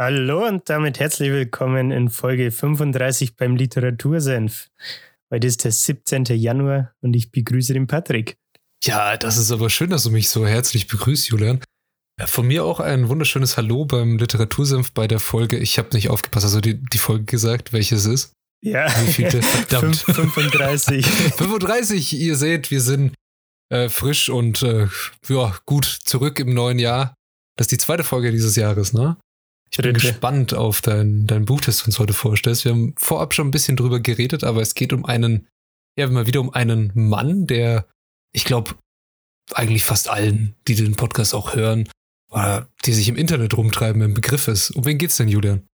Hallo und damit herzlich willkommen in Folge 35 beim Literatursenf. Heute ist der 17. Januar und ich begrüße den Patrick. Ja, das ist aber schön, dass du mich so herzlich begrüßt, Julian. Von mir auch ein wunderschönes Hallo beim Literatursenf bei der Folge. Ich habe nicht aufgepasst, also die, die Folge gesagt, welches ist. Ja, Wie vielte? Verdammt. 35. 35, ihr seht, wir sind äh, frisch und äh, ja, gut zurück im neuen Jahr. Das ist die zweite Folge dieses Jahres, ne? Ich bin gespannt auf dein, dein Buch, das du uns heute vorstellst. Wir haben vorab schon ein bisschen drüber geredet, aber es geht um einen, ja, mal wieder um einen Mann, der, ich glaube, eigentlich fast allen, die den Podcast auch hören, oder die sich im Internet rumtreiben, im Begriff ist. Um wen geht's denn, Julian?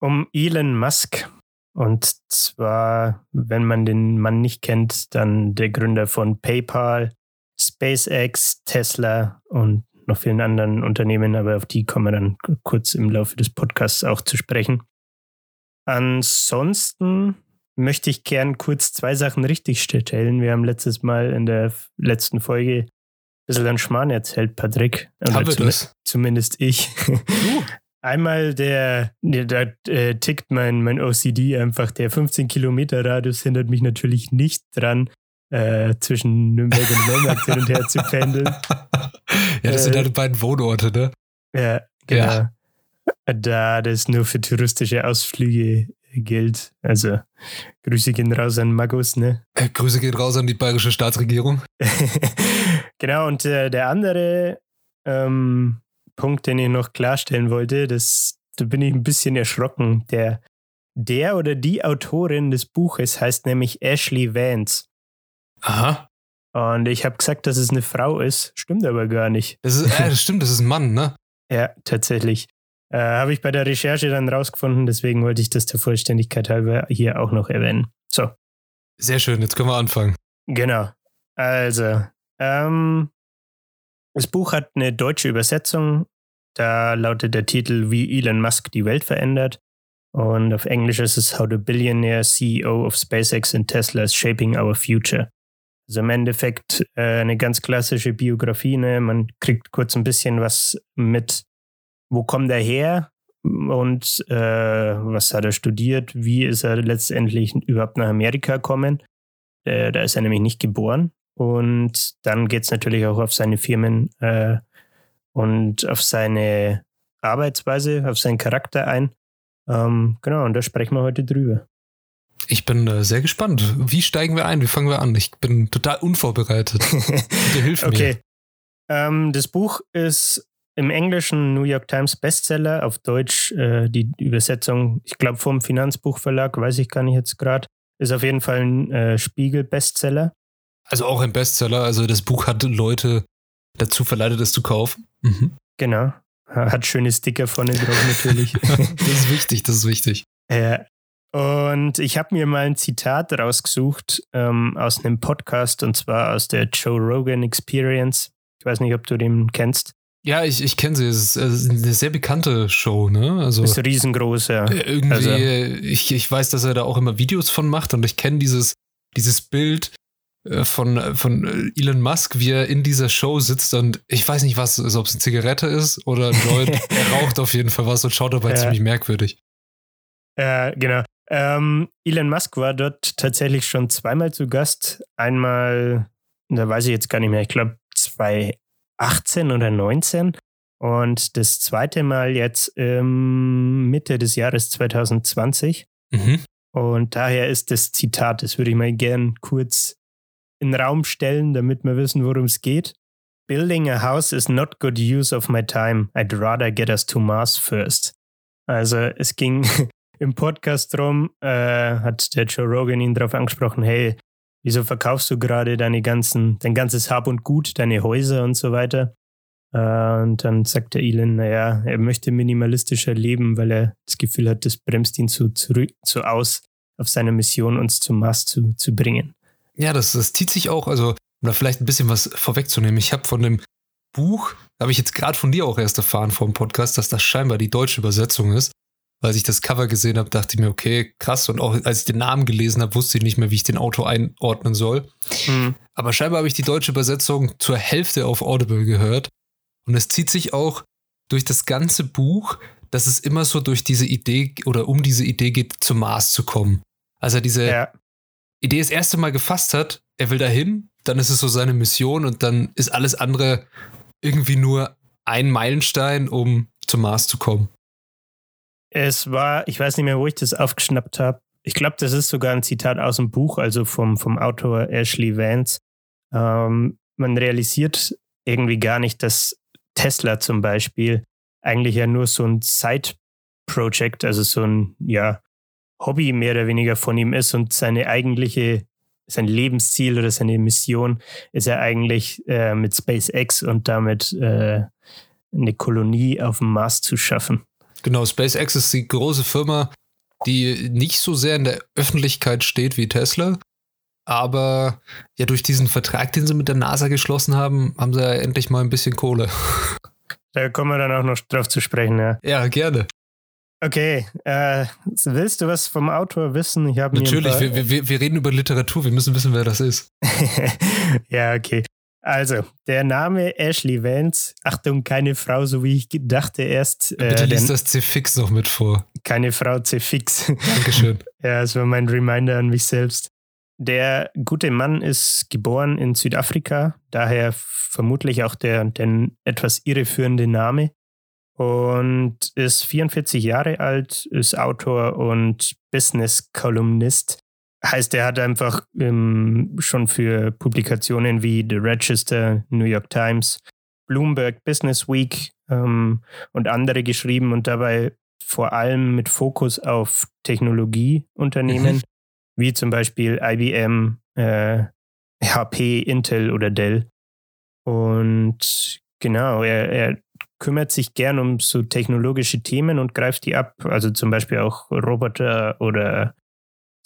Um Elon Musk. Und zwar, wenn man den Mann nicht kennt, dann der Gründer von PayPal, SpaceX, Tesla und noch vielen anderen Unternehmen, aber auf die kommen wir dann kurz im Laufe des Podcasts auch zu sprechen. Ansonsten möchte ich gern kurz zwei Sachen richtigstellen. Wir haben letztes Mal in der letzten Folge ein bisschen an Schmarrn erzählt, Patrick. Oder zum- das? Zumindest ich. Einmal der, der da äh, tickt mein, mein OCD einfach. Der 15 Kilometer Radius hindert mich natürlich nicht dran, äh, zwischen Nürnberg und Neumarkt hin und her zu pendeln. ja, das sind Äh, deine beiden Wohnorte, ne? Ja, genau. Ja. Da das nur für touristische Ausflüge gilt. Also Grüße gehen raus an Magus, ne? Äh, Grüße gehen raus an die bayerische Staatsregierung. genau, und äh, der andere ähm, Punkt, den ich noch klarstellen wollte, das, da bin ich ein bisschen erschrocken. Der, der oder die Autorin des Buches heißt nämlich Ashley Vance. Aha. Und ich habe gesagt, dass es eine Frau ist. Stimmt aber gar nicht. Das ist, äh, stimmt, das ist ein Mann, ne? Ja, tatsächlich. Äh, habe ich bei der Recherche dann rausgefunden, deswegen wollte ich das der Vollständigkeit halber hier auch noch erwähnen. So, Sehr schön, jetzt können wir anfangen. Genau. Also, ähm, das Buch hat eine deutsche Übersetzung. Da lautet der Titel Wie Elon Musk die Welt verändert. Und auf Englisch ist es How the Billionaire CEO of SpaceX and Tesla is Shaping Our Future. Also im Endeffekt äh, eine ganz klassische Biografie. Ne? Man kriegt kurz ein bisschen was mit, wo kommt er her und äh, was hat er studiert, wie ist er letztendlich überhaupt nach Amerika gekommen. Äh, da ist er nämlich nicht geboren. Und dann geht es natürlich auch auf seine Firmen äh, und auf seine Arbeitsweise, auf seinen Charakter ein. Ähm, genau, und da sprechen wir heute drüber. Ich bin äh, sehr gespannt. Wie steigen wir ein? Wie fangen wir an? Ich bin total unvorbereitet. Bitte hilf mir. okay. Ähm, das Buch ist im Englischen New York Times Bestseller, auf Deutsch äh, die Übersetzung, ich glaube vom Finanzbuchverlag, weiß ich gar nicht jetzt gerade, ist auf jeden Fall ein äh, Spiegel-Bestseller. Also auch ein Bestseller. Also das Buch hat Leute dazu verleitet, es zu kaufen. Mhm. Genau. Hat schöne Sticker vorne drauf natürlich. das ist wichtig, das ist wichtig. Ja. Und ich habe mir mal ein Zitat rausgesucht ähm, aus einem Podcast und zwar aus der Joe Rogan Experience. Ich weiß nicht, ob du den kennst. Ja, ich, ich kenne sie. Es ist, es ist eine sehr bekannte Show, ne? Also Ist riesengroß, ja. äh, irgendwie, also- äh, ich, ich weiß, dass er da auch immer Videos von macht und ich kenne dieses, dieses Bild äh, von, von Elon Musk, wie er in dieser Show sitzt und ich weiß nicht, was, also ob es eine Zigarette ist oder ein Joint. er raucht auf jeden Fall was und schaut dabei Ja. ziemlich merkwürdig. Ja, genau. Ähm, Elon Musk war dort tatsächlich schon zweimal zu Gast. Einmal, da weiß ich jetzt gar nicht mehr, ich glaube 2018 oder 19. Und das zweite Mal jetzt ähm, Mitte des Jahres 2020. Mhm. Und daher ist das Zitat, das würde ich mal gern kurz in den Raum stellen, damit wir wissen, worum es geht. Building a house is not good use of my time. I'd rather get us to Mars first. Also es ging im Podcast drum, äh, hat der Joe Rogan ihn darauf angesprochen, hey, wieso verkaufst du gerade deine ganzen, dein ganzes Hab und Gut, deine Häuser und so weiter? Äh, und dann sagt der Elon, naja, er möchte minimalistischer leben, weil er das Gefühl hat, das bremst ihn zu, zurück, zu aus, auf seiner Mission, uns zum Mars zu, zu bringen. Ja, das, das zieht sich auch, also, um da vielleicht ein bisschen was vorwegzunehmen. Ich habe von dem Buch, habe ich jetzt gerade von dir auch erst erfahren vor dem Podcast, dass das scheinbar die deutsche Übersetzung ist. Als ich das Cover gesehen habe, dachte ich mir, okay, krass. Und auch als ich den Namen gelesen habe, wusste ich nicht mehr, wie ich den Auto einordnen soll. Mhm. Aber scheinbar habe ich die deutsche Übersetzung zur Hälfte auf Audible gehört. Und es zieht sich auch durch das ganze Buch, dass es immer so durch diese Idee oder um diese Idee geht, zum Mars zu kommen. Also diese ja. Idee das erste Mal gefasst hat, er will dahin, dann ist es so seine Mission und dann ist alles andere irgendwie nur ein Meilenstein, um zum Mars zu kommen. Es war, ich weiß nicht mehr, wo ich das aufgeschnappt habe. Ich glaube, das ist sogar ein Zitat aus dem Buch, also vom, vom Autor Ashley Vance. Ähm, man realisiert irgendwie gar nicht, dass Tesla zum Beispiel eigentlich ja nur so ein Side-Project, also so ein ja, Hobby mehr oder weniger von ihm ist und seine eigentliche, sein Lebensziel oder seine Mission ist ja eigentlich äh, mit SpaceX und damit äh, eine Kolonie auf dem Mars zu schaffen. Genau, SpaceX ist die große Firma, die nicht so sehr in der Öffentlichkeit steht wie Tesla. Aber ja, durch diesen Vertrag, den sie mit der NASA geschlossen haben, haben sie ja endlich mal ein bisschen Kohle. Da kommen wir dann auch noch drauf zu sprechen, ja. Ja, gerne. Okay, äh, willst du was vom Autor wissen? Ich Natürlich, wir, wir, wir reden über Literatur, wir müssen wissen, wer das ist. ja, okay. Also, der Name Ashley Vance, Achtung, keine Frau, so wie ich dachte erst. Äh, Bitte liest das C-Fix noch mit vor. Keine Frau C-Fix. Dankeschön. ja, das war mein Reminder an mich selbst. Der gute Mann ist geboren in Südafrika, daher vermutlich auch der, der etwas irreführende Name. Und ist 44 Jahre alt, ist Autor und Business-Kolumnist Heißt, er hat einfach ähm, schon für Publikationen wie The Register, New York Times, Bloomberg Business Week ähm, und andere geschrieben und dabei vor allem mit Fokus auf Technologieunternehmen, mhm. wie zum Beispiel IBM, äh, HP, Intel oder Dell. Und genau, er, er kümmert sich gern um so technologische Themen und greift die ab. Also zum Beispiel auch Roboter oder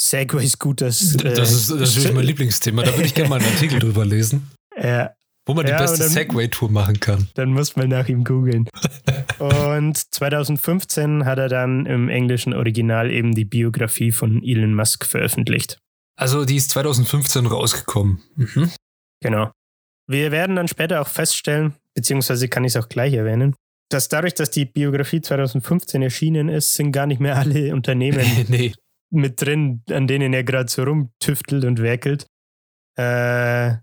Segway-Scooters. Äh, das ist natürlich mein Lieblingsthema. Da würde ich gerne mal einen Artikel drüber lesen. Ja. Wo man die ja, beste Segway-Tour machen kann. Dann muss man nach ihm googeln. und 2015 hat er dann im englischen Original eben die Biografie von Elon Musk veröffentlicht. Also die ist 2015 rausgekommen. Mhm. Genau. Wir werden dann später auch feststellen, beziehungsweise kann ich es auch gleich erwähnen, dass dadurch, dass die Biografie 2015 erschienen ist, sind gar nicht mehr alle Unternehmen nee mit drin, an denen er gerade so rumtüftelt und werkelt. Äh,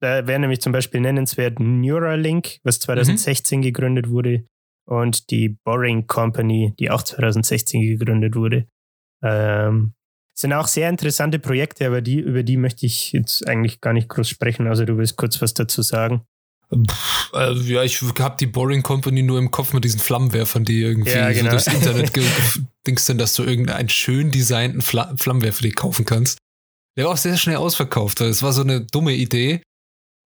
da wäre nämlich zum Beispiel nennenswert Neuralink, was 2016 mhm. gegründet wurde, und die Boring Company, die auch 2016 gegründet wurde. Ähm, sind auch sehr interessante Projekte, aber die, über die möchte ich jetzt eigentlich gar nicht groß sprechen. Also du willst kurz was dazu sagen. Pff, also ja, ich habe die Boring Company nur im Kopf mit diesen Flammenwerfern, die irgendwie ja, genau. so durchs Internet denkst denn, dass du irgendeinen schön designten Fla Flammenwerfer dir kaufen kannst. Der war auch sehr schnell ausverkauft. Das war so eine dumme Idee.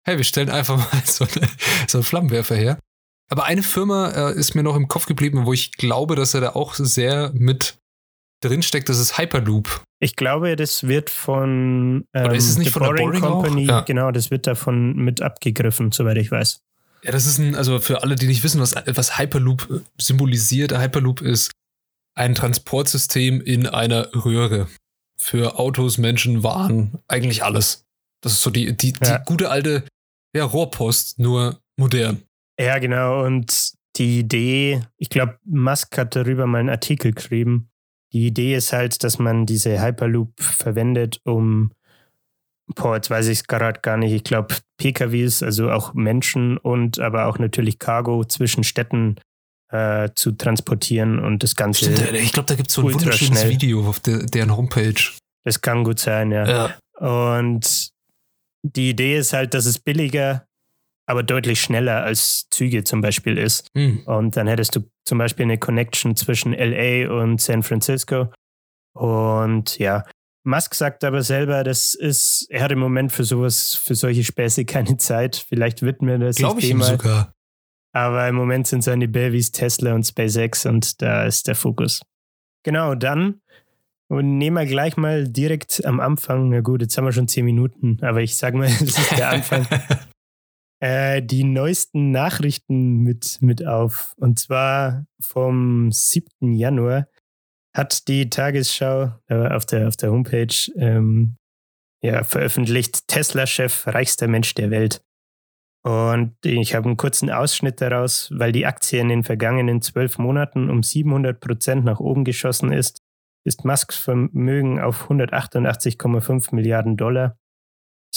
Hey, wir stellen einfach mal so, eine, so einen Flammenwerfer her. Aber eine Firma äh, ist mir noch im Kopf geblieben, wo ich glaube, dass er da auch sehr mit drinsteckt, das ist Hyperloop. Ich glaube, das wird von ähm, Oder ist es nicht The von Boring der Boring Company, ja. genau, das wird davon mit abgegriffen, soweit ich weiß. Ja, das ist ein, also für alle, die nicht wissen, was, was Hyperloop symbolisiert, Hyperloop ist ein Transportsystem in einer Röhre. Für Autos, Menschen, Waren, eigentlich alles. Das ist so die, die, ja. die gute alte ja, Rohrpost, nur modern. Ja, genau. Und die Idee, ich glaube, Musk hat darüber mal einen Artikel geschrieben, die Idee ist halt, dass man diese Hyperloop verwendet, um, boah, jetzt weiß ich es gerade gar nicht, ich glaube PKWs, also auch Menschen und aber auch natürlich Cargo zwischen Städten äh, zu transportieren und das Ganze. Stimmt, ich glaube, da gibt es so ein wunderschönes schnell. Video auf der, deren Homepage. Das kann gut sein, ja. ja. Und die Idee ist halt, dass es billiger aber deutlich schneller als Züge zum Beispiel ist. Mhm. Und dann hättest du zum Beispiel eine Connection zwischen LA und San Francisco. Und ja, Musk sagt aber selber, das ist, er hat im Moment für sowas, für solche Späße keine Zeit. Vielleicht widmet er sich Glaube ich dem ihm mal. sogar. Aber im Moment sind seine Babys Tesla und SpaceX und da ist der Fokus. Genau, dann Und nehmen wir gleich mal direkt am Anfang, na gut, jetzt haben wir schon zehn Minuten, aber ich sage mal, das ist der Anfang, äh, die neuesten Nachrichten mit, mit auf. Und zwar vom 7. Januar hat die Tagesschau äh, auf, der, auf der Homepage ähm, ja, veröffentlicht, Tesla-Chef, reichster Mensch der Welt. Und ich habe einen kurzen Ausschnitt daraus, weil die Aktie in den vergangenen zwölf Monaten um 700 Prozent nach oben geschossen ist, ist Musks Vermögen auf 188,5 Milliarden Dollar,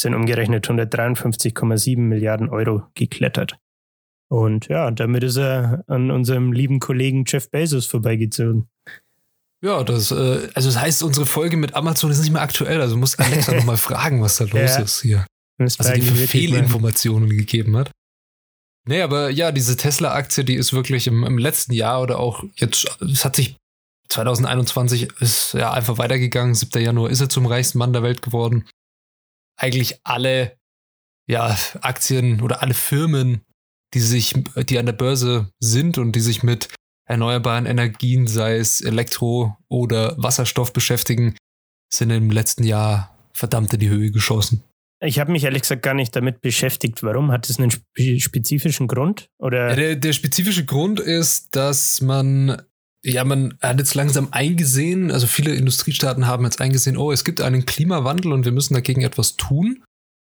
sind umgerechnet 153,7 Milliarden Euro geklettert. Und ja, damit ist er an unserem lieben Kollegen Jeff Bezos vorbeigezogen. Ja, das, äh, also das heißt, unsere Folge mit Amazon ist nicht mehr aktuell. Also muss Alexa nochmal fragen, was da los Ja. ist hier. Also die mir Fehlinformationen gegeben hat. Nee, aber ja, diese Tesla-Aktie, die ist wirklich im, im letzten Jahr oder auch jetzt, es hat sich 2021 ist ja einfach weitergegangen. 7. Januar ist er zum reichsten Mann der Welt geworden. Eigentlich alle ja, Aktien oder alle Firmen, die sich, die an der Börse sind und die sich mit erneuerbaren Energien, sei es Elektro oder Wasserstoff beschäftigen, sind im letzten Jahr verdammt in die Höhe geschossen. Ich habe mich ehrlich gesagt gar nicht damit beschäftigt. Warum? Hat es einen spe spezifischen Grund? Oder? Ja, der, der spezifische Grund ist, dass man, ja, man hat jetzt langsam eingesehen, also viele Industriestaaten haben jetzt eingesehen, oh, es gibt einen Klimawandel und wir müssen dagegen etwas tun.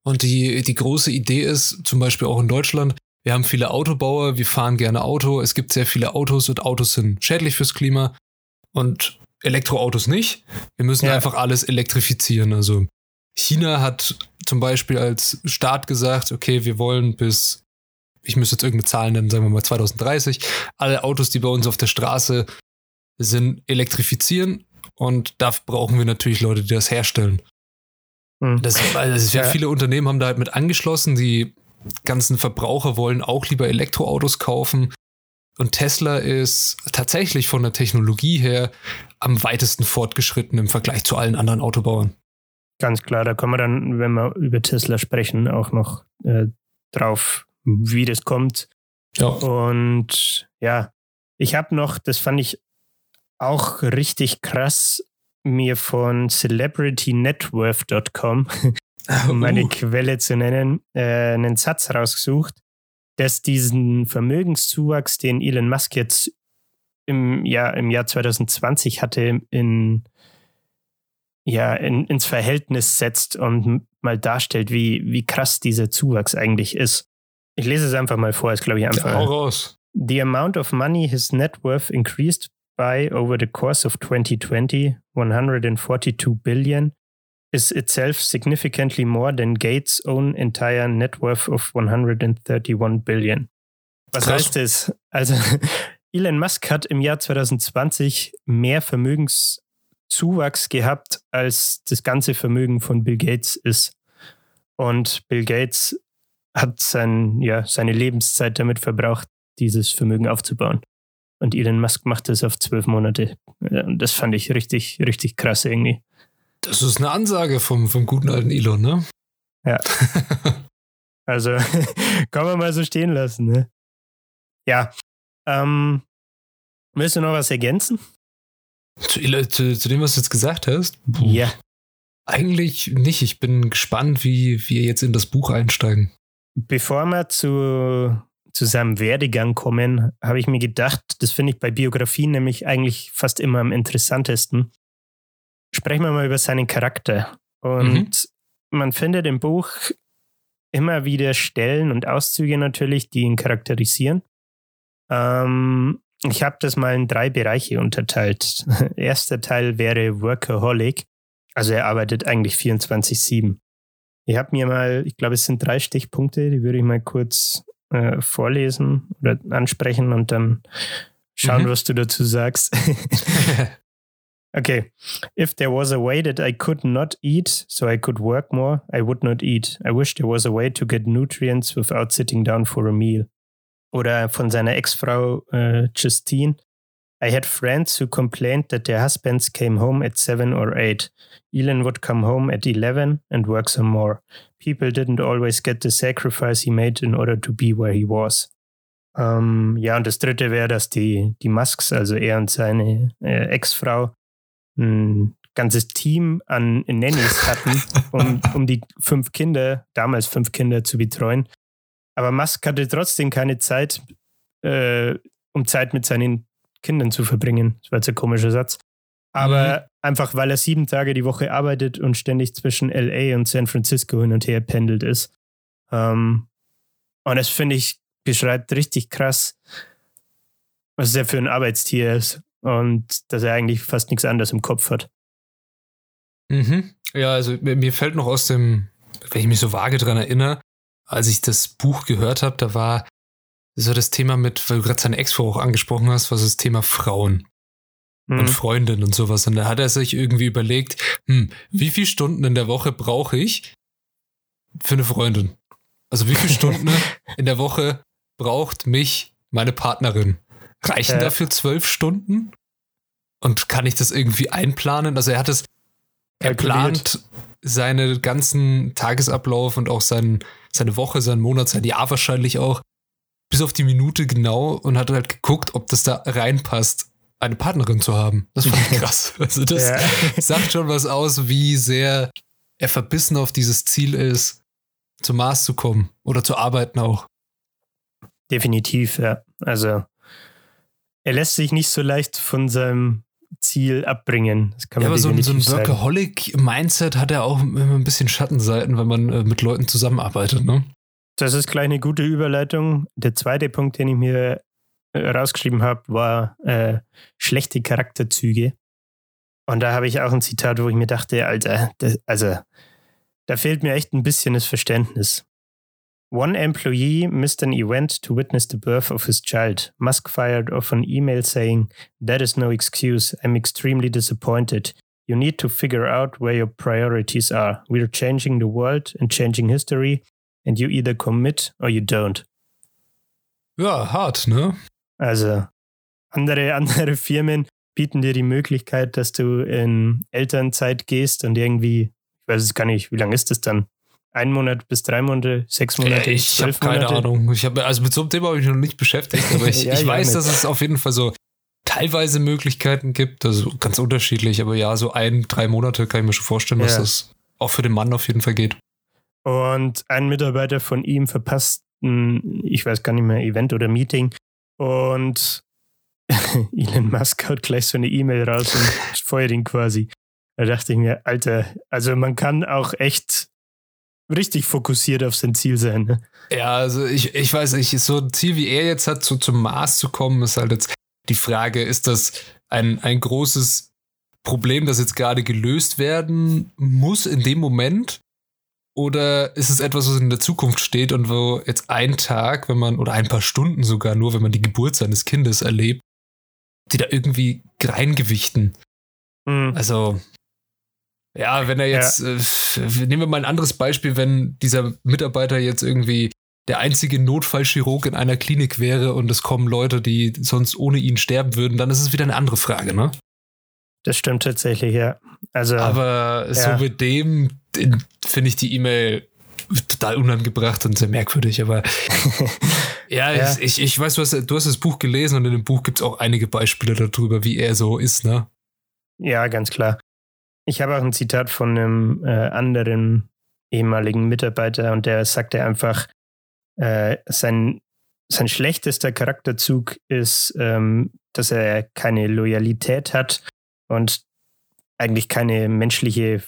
Und die, die große Idee ist, zum Beispiel auch in Deutschland, wir haben viele Autobauer, wir fahren gerne Auto, es gibt sehr viele Autos und Autos sind schädlich fürs Klima und Elektroautos nicht. Wir müssen Ja. einfach alles elektrifizieren. Also China hat zum Beispiel als Staat gesagt, okay, wir wollen bis, ich müsste jetzt irgendeine Zahl nennen, sagen wir mal 2030, alle Autos, die bei uns auf der Straße sind, elektrifizieren. Und dafür brauchen wir natürlich Leute, die das herstellen. Hm. Das, weil das ist ja, viele Unternehmen haben da halt mit angeschlossen. Die ganzen Verbraucher wollen auch lieber Elektroautos kaufen. Und Tesla ist tatsächlich von der Technologie her am weitesten fortgeschritten im Vergleich zu allen anderen Autobauern. Ganz klar, da kommen wir dann, wenn wir über Tesla sprechen, auch noch äh, drauf, wie das kommt. Ja. Und ja, ich habe noch, das fand ich auch richtig krass, mir von celebritynetworth.com, um Uh. Quelle zu nennen, äh, einen Satz rausgesucht, dass diesen Vermögenszuwachs, den Elon Musk jetzt im Jahr, im Jahr 2020 hatte, in, ja, in, ins Verhältnis setzt und mal darstellt, wie, wie krass dieser Zuwachs eigentlich ist. Ich lese es einfach mal vor, ist glaube ich einfach. hau raus. The amount of money his net worth increased by over the course of 2020, 142 billion, is itself significantly more than Gates' own entire net worth of 131 billion. Was Krass. heißt das? Also Elon Musk hat im Jahr 2020 mehr Vermögenszuwachs gehabt, als das ganze Vermögen von Bill Gates ist. Und Bill Gates hat sein, ja, seine Lebenszeit damit verbraucht, dieses Vermögen aufzubauen. Und Elon Musk macht das auf zwölf Monate. Und das fand ich richtig, richtig krass irgendwie. Das ist eine Ansage vom, vom guten alten Elon, ne? Ja. Also kann man mal so stehen lassen, ne? Ja. Ähm, willst du noch was ergänzen? Zu, zu, zu dem, was du jetzt gesagt hast? Ja. Eigentlich nicht. Ich bin gespannt, wie wir jetzt in das Buch einsteigen. Bevor wir zu, zu seinem Werdegang kommen, habe ich mir gedacht, das finde ich bei Biografien nämlich eigentlich fast immer am interessantesten. Sprechen wir mal über seinen Charakter. Und man findet im Buch immer wieder Stellen und Auszüge natürlich, die ihn charakterisieren. Ähm, ich habe das mal in drei Bereiche unterteilt. Erster Teil wäre Workaholic. Also er arbeitet eigentlich 24-7. Ich habe mir mal, ich glaube, es sind drei Stichpunkte, die würde ich mal kurz äh, vorlesen oder ansprechen und dann schauen, Mhm. was du dazu sagst. okay. If there was a way that I could not eat so I could work more, I would not eat. I wish there was a way to get nutrients without sitting down for a meal. Oder von seiner Ex-Frau äh, Justine. I had friends who complained that their husbands came home at seven or eight. Elon would come home at 11 and work some more. People didn't always get the sacrifice he made in order to be where he was. Ähm, ja, und das dritte wäre, dass die, die Musks, also er und seine äh, Ex-Frau, einen ganzes Team an Nannies hatten, um, um die fünf Kinder, damals fünf Kinder zu betreuen. Aber Musk hatte trotzdem keine Zeit, äh, um Zeit mit seinen Kindern zu verbringen. Das war jetzt ein komischer Satz. Aber mhm. einfach, weil er sieben Tage die Woche arbeitet und ständig zwischen LA und San Francisco hin und her pendelt ist. Ähm, und das finde ich, beschreibt richtig krass, was er für ein Arbeitstier ist und dass er eigentlich fast nichts anderes im Kopf hat. Mhm. Ja, also mir fällt noch aus dem, wenn ich mich so vage dran erinnere, als ich das Buch gehört habe, da war so das Thema mit, weil du gerade seine Ex-Frau auch angesprochen hast, was das Thema Frauen mhm. und Freundin und sowas. Und da hat er sich irgendwie überlegt, hm, wie viele Stunden in der Woche brauche ich für eine Freundin? Also wie viele Stunden in der Woche braucht mich meine Partnerin? Reichen äh. dafür zwölf Stunden? Und kann ich das irgendwie einplanen? Also er hat es, er plant seinen ganzen Tagesablauf und auch sein, seine Woche, seinen Monat, sein Jahr wahrscheinlich auch, bis auf die Minute genau und hat halt geguckt, ob das da reinpasst, eine Partnerin zu haben. Das fand ich krass. Also das ja. sagt schon was aus, wie sehr er verbissen auf dieses Ziel ist, zum Mars zu kommen oder zu arbeiten auch. Definitiv, ja. Also er lässt sich nicht so leicht von seinem Ziel abbringen. Das kann man ja, aber so, ein, so ein Workaholic-Mindset hat er auch immer ein bisschen Schattenseiten, wenn man äh, mit Leuten zusammenarbeitet, ne? Das ist gleich eine gute Überleitung. Der zweite Punkt, den ich mir äh, rausgeschrieben habe, war äh, schlechte Charakterzüge. Und da habe ich auch ein Zitat, wo ich mir dachte, Alter, das, also da fehlt mir echt ein bisschen das Verständnis. One employee missed an event to witness the birth of his child. Musk fired off an email saying, That is no excuse. I'm extremely disappointed. You need to figure out where your priorities are. We're changing the world and changing history, and you either commit or you don't. Ja, hart, ne? Also, andere, andere Firmen bieten dir die Möglichkeit, dass du in Elternzeit gehst und irgendwie, ich weiß es gar nicht, wie lange ist das dann? ein Monat bis drei Monate, sechs Monate, ich habe keine Monate. Ahnung. Ich habe also mit so einem Thema habe ich noch nicht beschäftigt, aber ich, ja, ich weiß, dass es auf jeden Fall so teilweise Möglichkeiten gibt, also ganz unterschiedlich, aber ja, so ein, drei Monate kann ich mir schon vorstellen, dass das auch für den Mann auf jeden Fall geht. Und ein Mitarbeiter von ihm verpasst ein, ich weiß gar nicht mehr, Event oder Meeting und Elon Musk haut gleich so eine E-Mail raus und feuert ihn quasi. Da dachte ich mir, Alter, also man kann auch echt richtig fokussiert auf sein Ziel sein. Ne? Ja, also ich, ich weiß nicht, so ein Ziel wie er jetzt hat, so zum Mars zu kommen, ist halt jetzt die Frage, ist das ein, ein großes Problem, das jetzt gerade gelöst werden muss in dem Moment? Oder ist es etwas, was in der Zukunft steht und wo jetzt ein Tag, wenn man, oder ein paar Stunden sogar nur, wenn man die Geburt seines Kindes erlebt, die da irgendwie reingewichten? Mhm. Also, ja, wenn er jetzt, ja. äh, nehmen wir mal ein anderes Beispiel, wenn dieser Mitarbeiter jetzt irgendwie der einzige Notfallchirurg in einer Klinik wäre und es kommen Leute, die sonst ohne ihn sterben würden, dann ist es wieder eine andere Frage, ne? Das stimmt tatsächlich, ja. Also, Aber ja. so mit dem finde ich die E-Mail total unangebracht und sehr merkwürdig, aber ja, ja. Ich, ich weiß, du hast, du hast das Buch gelesen und in dem Buch gibt es auch einige Beispiele darüber, wie er so ist, ne? Ja, ganz klar. Ich habe auch ein Zitat von einem äh, anderen ehemaligen Mitarbeiter und der sagte einfach, äh, sein, sein schlechtester Charakterzug ist, ähm, dass er keine Loyalität hat und eigentlich keine menschliche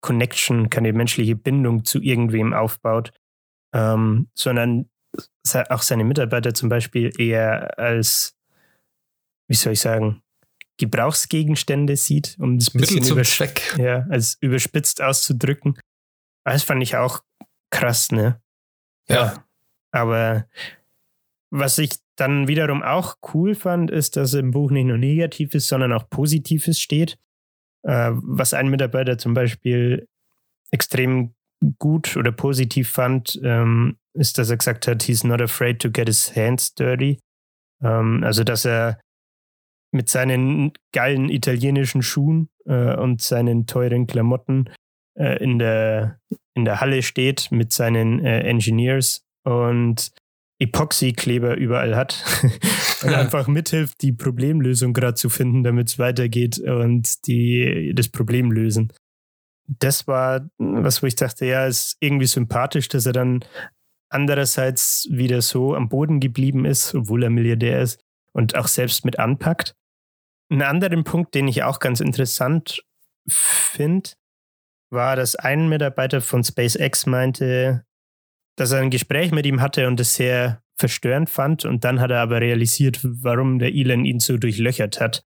Connection, keine menschliche Bindung zu irgendwem aufbaut, ähm, sondern auch seine Mitarbeiter zum Beispiel eher als, wie soll ich sagen, Gebrauchsgegenstände sieht, um das Mittel zum Zweck. Ja, als überspitzt auszudrücken. Das fand ich auch krass, ne? Ja. ja. Aber was ich dann wiederum auch cool fand, ist, dass im Buch nicht nur Negatives, sondern auch Positives steht. Äh, was ein Mitarbeiter zum Beispiel extrem gut oder positiv fand, ähm, ist, dass er gesagt hat, he's not afraid to get his hands dirty. Ähm, also, dass er mit seinen geilen italienischen Schuhen äh, und seinen teuren Klamotten äh, in, der, in der Halle steht mit seinen äh, Engineers und Epoxy-Kleber überall hat und einfach mithilft, die Problemlösung gerade zu finden, damit es weitergeht und die das Problem lösen. Das war was, wo ich dachte, ja, ist irgendwie sympathisch, dass er dann andererseits wieder so am Boden geblieben ist, obwohl er Milliardär ist und auch selbst mit anpackt. Ein anderer Punkt, den ich auch ganz interessant finde, war, dass ein Mitarbeiter von SpaceX meinte, dass er ein Gespräch mit ihm hatte und es sehr verstörend fand. Und dann hat er aber realisiert, warum der Elon ihn so durchlöchert hat.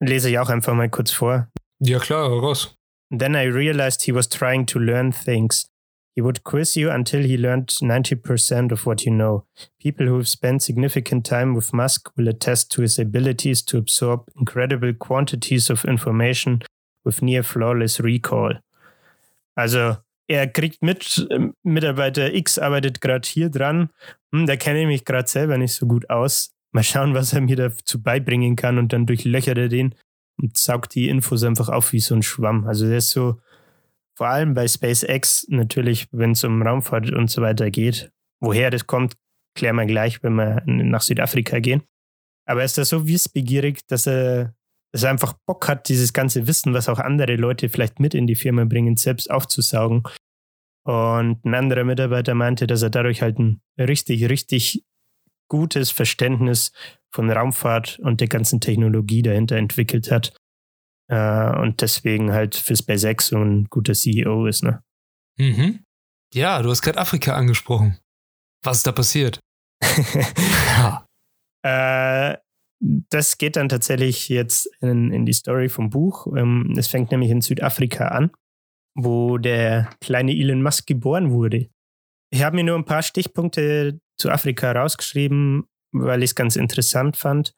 Lese ich auch einfach mal kurz vor. Ja, klar, raus. then I realized he was trying to learn things. He would quiz you until he learned 90% of what you know. People who have spent significant time with Musk will attest to his abilities to absorb incredible quantities of information with near flawless recall. Also, er kriegt mit, ähm, Mitarbeiter X arbeitet gerade hier dran. Hm, da kenne ich mich gerade selber nicht so gut aus. Mal schauen, was er mir dazu beibringen kann und dann durchlöchert er den und saugt die Infos einfach auf wie so ein Schwamm. Also der ist so, vor allem bei SpaceX natürlich, wenn es um Raumfahrt und so weiter geht. Woher das kommt, klären wir gleich, wenn wir nach Südafrika gehen. Aber er ist da so wissbegierig, dass er, dass er einfach Bock hat, dieses ganze Wissen, was auch andere Leute vielleicht mit in die Firma bringen, selbst aufzusaugen und ein anderer Mitarbeiter meinte, dass er dadurch halt ein richtig, richtig gutes Verständnis von Raumfahrt und der ganzen Technologie dahinter entwickelt hat. Äh, und deswegen halt für SpaceX so ein guter CEO ist, ne? Mhm. Ja, du hast gerade Afrika angesprochen. Was ist da passiert? ja. äh, das geht dann tatsächlich jetzt in, in die Story vom Buch. Ähm, es fängt nämlich in Südafrika an wo der kleine Elon Musk geboren wurde. Ich habe mir nur ein paar Stichpunkte zu Afrika rausgeschrieben, weil ich es ganz interessant fand.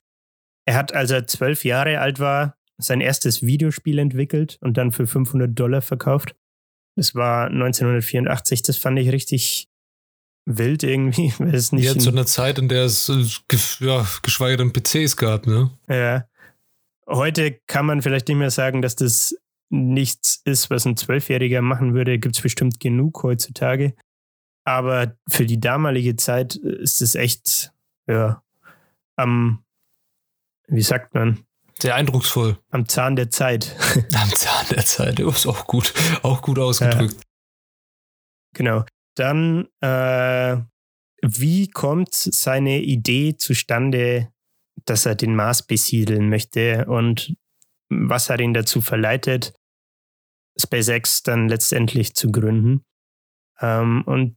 Er hat, als er zwölf Jahre alt war, sein erstes Videospiel entwickelt und dann für 500 Dollar verkauft. Das war 1984. Das fand ich richtig wild irgendwie. Weil es nicht ja, zu einer Zeit, in der es ja, geschweige denn PCs gab, ne? Ja. Heute kann man vielleicht nicht mehr sagen, dass das nichts ist, was ein Zwölfjähriger machen würde, gibt es bestimmt genug heutzutage. Aber für die damalige Zeit ist es echt, ja, am, wie sagt man? Sehr eindrucksvoll. Am Zahn der Zeit. Am Zahn der Zeit, das ist auch gut, auch gut ausgedrückt. Ja. Genau. Dann, äh, wie kommt seine Idee zustande, dass er den Mars besiedeln möchte und was hat ihn dazu verleitet, SpaceX dann letztendlich zu gründen. Ähm, und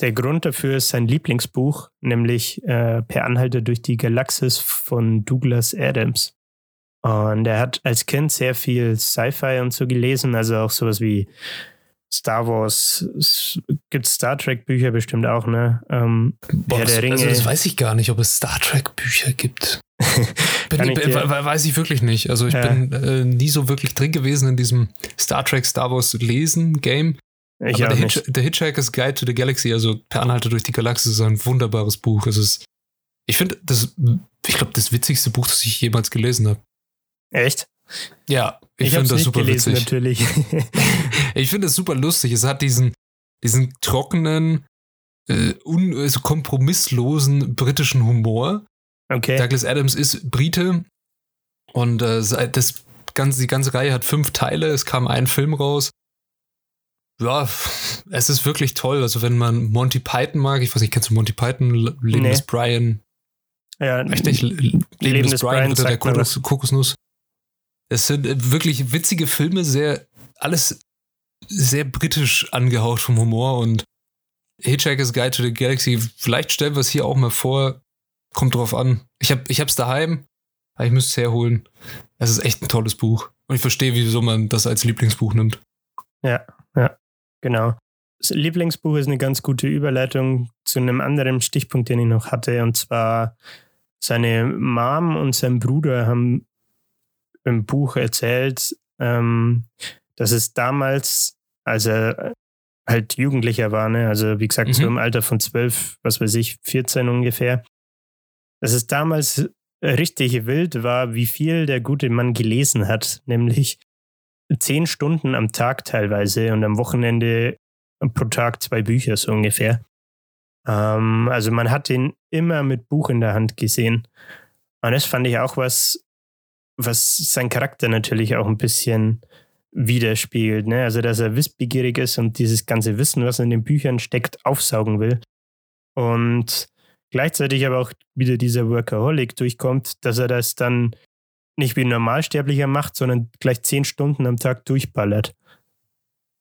der Grund dafür ist sein Lieblingsbuch, nämlich äh, Per Anhalter durch die Galaxis von Douglas Adams. Und er hat als Kind sehr viel Sci-Fi und so gelesen, also auch sowas wie Star Wars, es gibt Star Trek Bücher bestimmt auch, ne? Ähm, Boah, das, also das weiß ich gar nicht, ob es Star Trek Bücher gibt. bin, ich, weiß ich wirklich nicht. Also ich ja. bin äh, nie so wirklich drin gewesen in diesem Star Trek, Star Wars Lesen Game. Ich Aber The, Hitch The Hitchhiker's Guide to the Galaxy, also Per Anhalter durch die Galaxie, ist ein wunderbares Buch. Es ist, ich finde, das, ich glaube, das witzigste Buch, das ich jemals gelesen habe. Echt? Ja, ich, ich finde das super gelesen, witzig. Natürlich. ich finde das super lustig. Es hat diesen, diesen trockenen, äh, un, also kompromisslosen britischen Humor. Okay. Douglas Adams ist Brite und äh, das ganze, die ganze Reihe hat fünf Teile. Es kam ein Film raus. Ja, es ist wirklich toll. Also, wenn man Monty Python mag, ich weiß nicht, kennst du Monty Python? Leben nee. des Brian. Ja, Richtig, Leben, Leben des Brian, Brian der Kokos, Kokosnuss. Es sind äh, wirklich witzige Filme, sehr, alles sehr britisch angehaucht vom Humor und Hitchhiker's Guide to the Galaxy, vielleicht stellen wir es hier auch mal vor, kommt drauf an. Ich habe ich hab's daheim, aber ich müsste es herholen. Es ist echt ein tolles Buch. Und ich verstehe, wieso man das als Lieblingsbuch nimmt. Ja, ja, genau. Das Lieblingsbuch ist eine ganz gute Überleitung zu einem anderen Stichpunkt, den ich noch hatte. Und zwar seine Mom und sein Bruder haben im Buch erzählt, ähm, dass es damals, als er halt Jugendlicher war, ne? also wie gesagt, mhm. so im Alter von zwölf, was weiß ich, 14 ungefähr, dass es damals richtig wild war, wie viel der gute Mann gelesen hat, nämlich zehn Stunden am Tag teilweise und am Wochenende pro Tag zwei Bücher so ungefähr. Ähm, also man hat ihn immer mit Buch in der Hand gesehen. Und das fand ich auch was, was sein Charakter natürlich auch ein bisschen widerspiegelt. Ne? Also, dass er wissbegierig ist und dieses ganze Wissen, was in den Büchern steckt, aufsaugen will. Und gleichzeitig aber auch wieder dieser Workaholic durchkommt, dass er das dann nicht wie ein Normalsterblicher macht, sondern gleich zehn Stunden am Tag durchballert.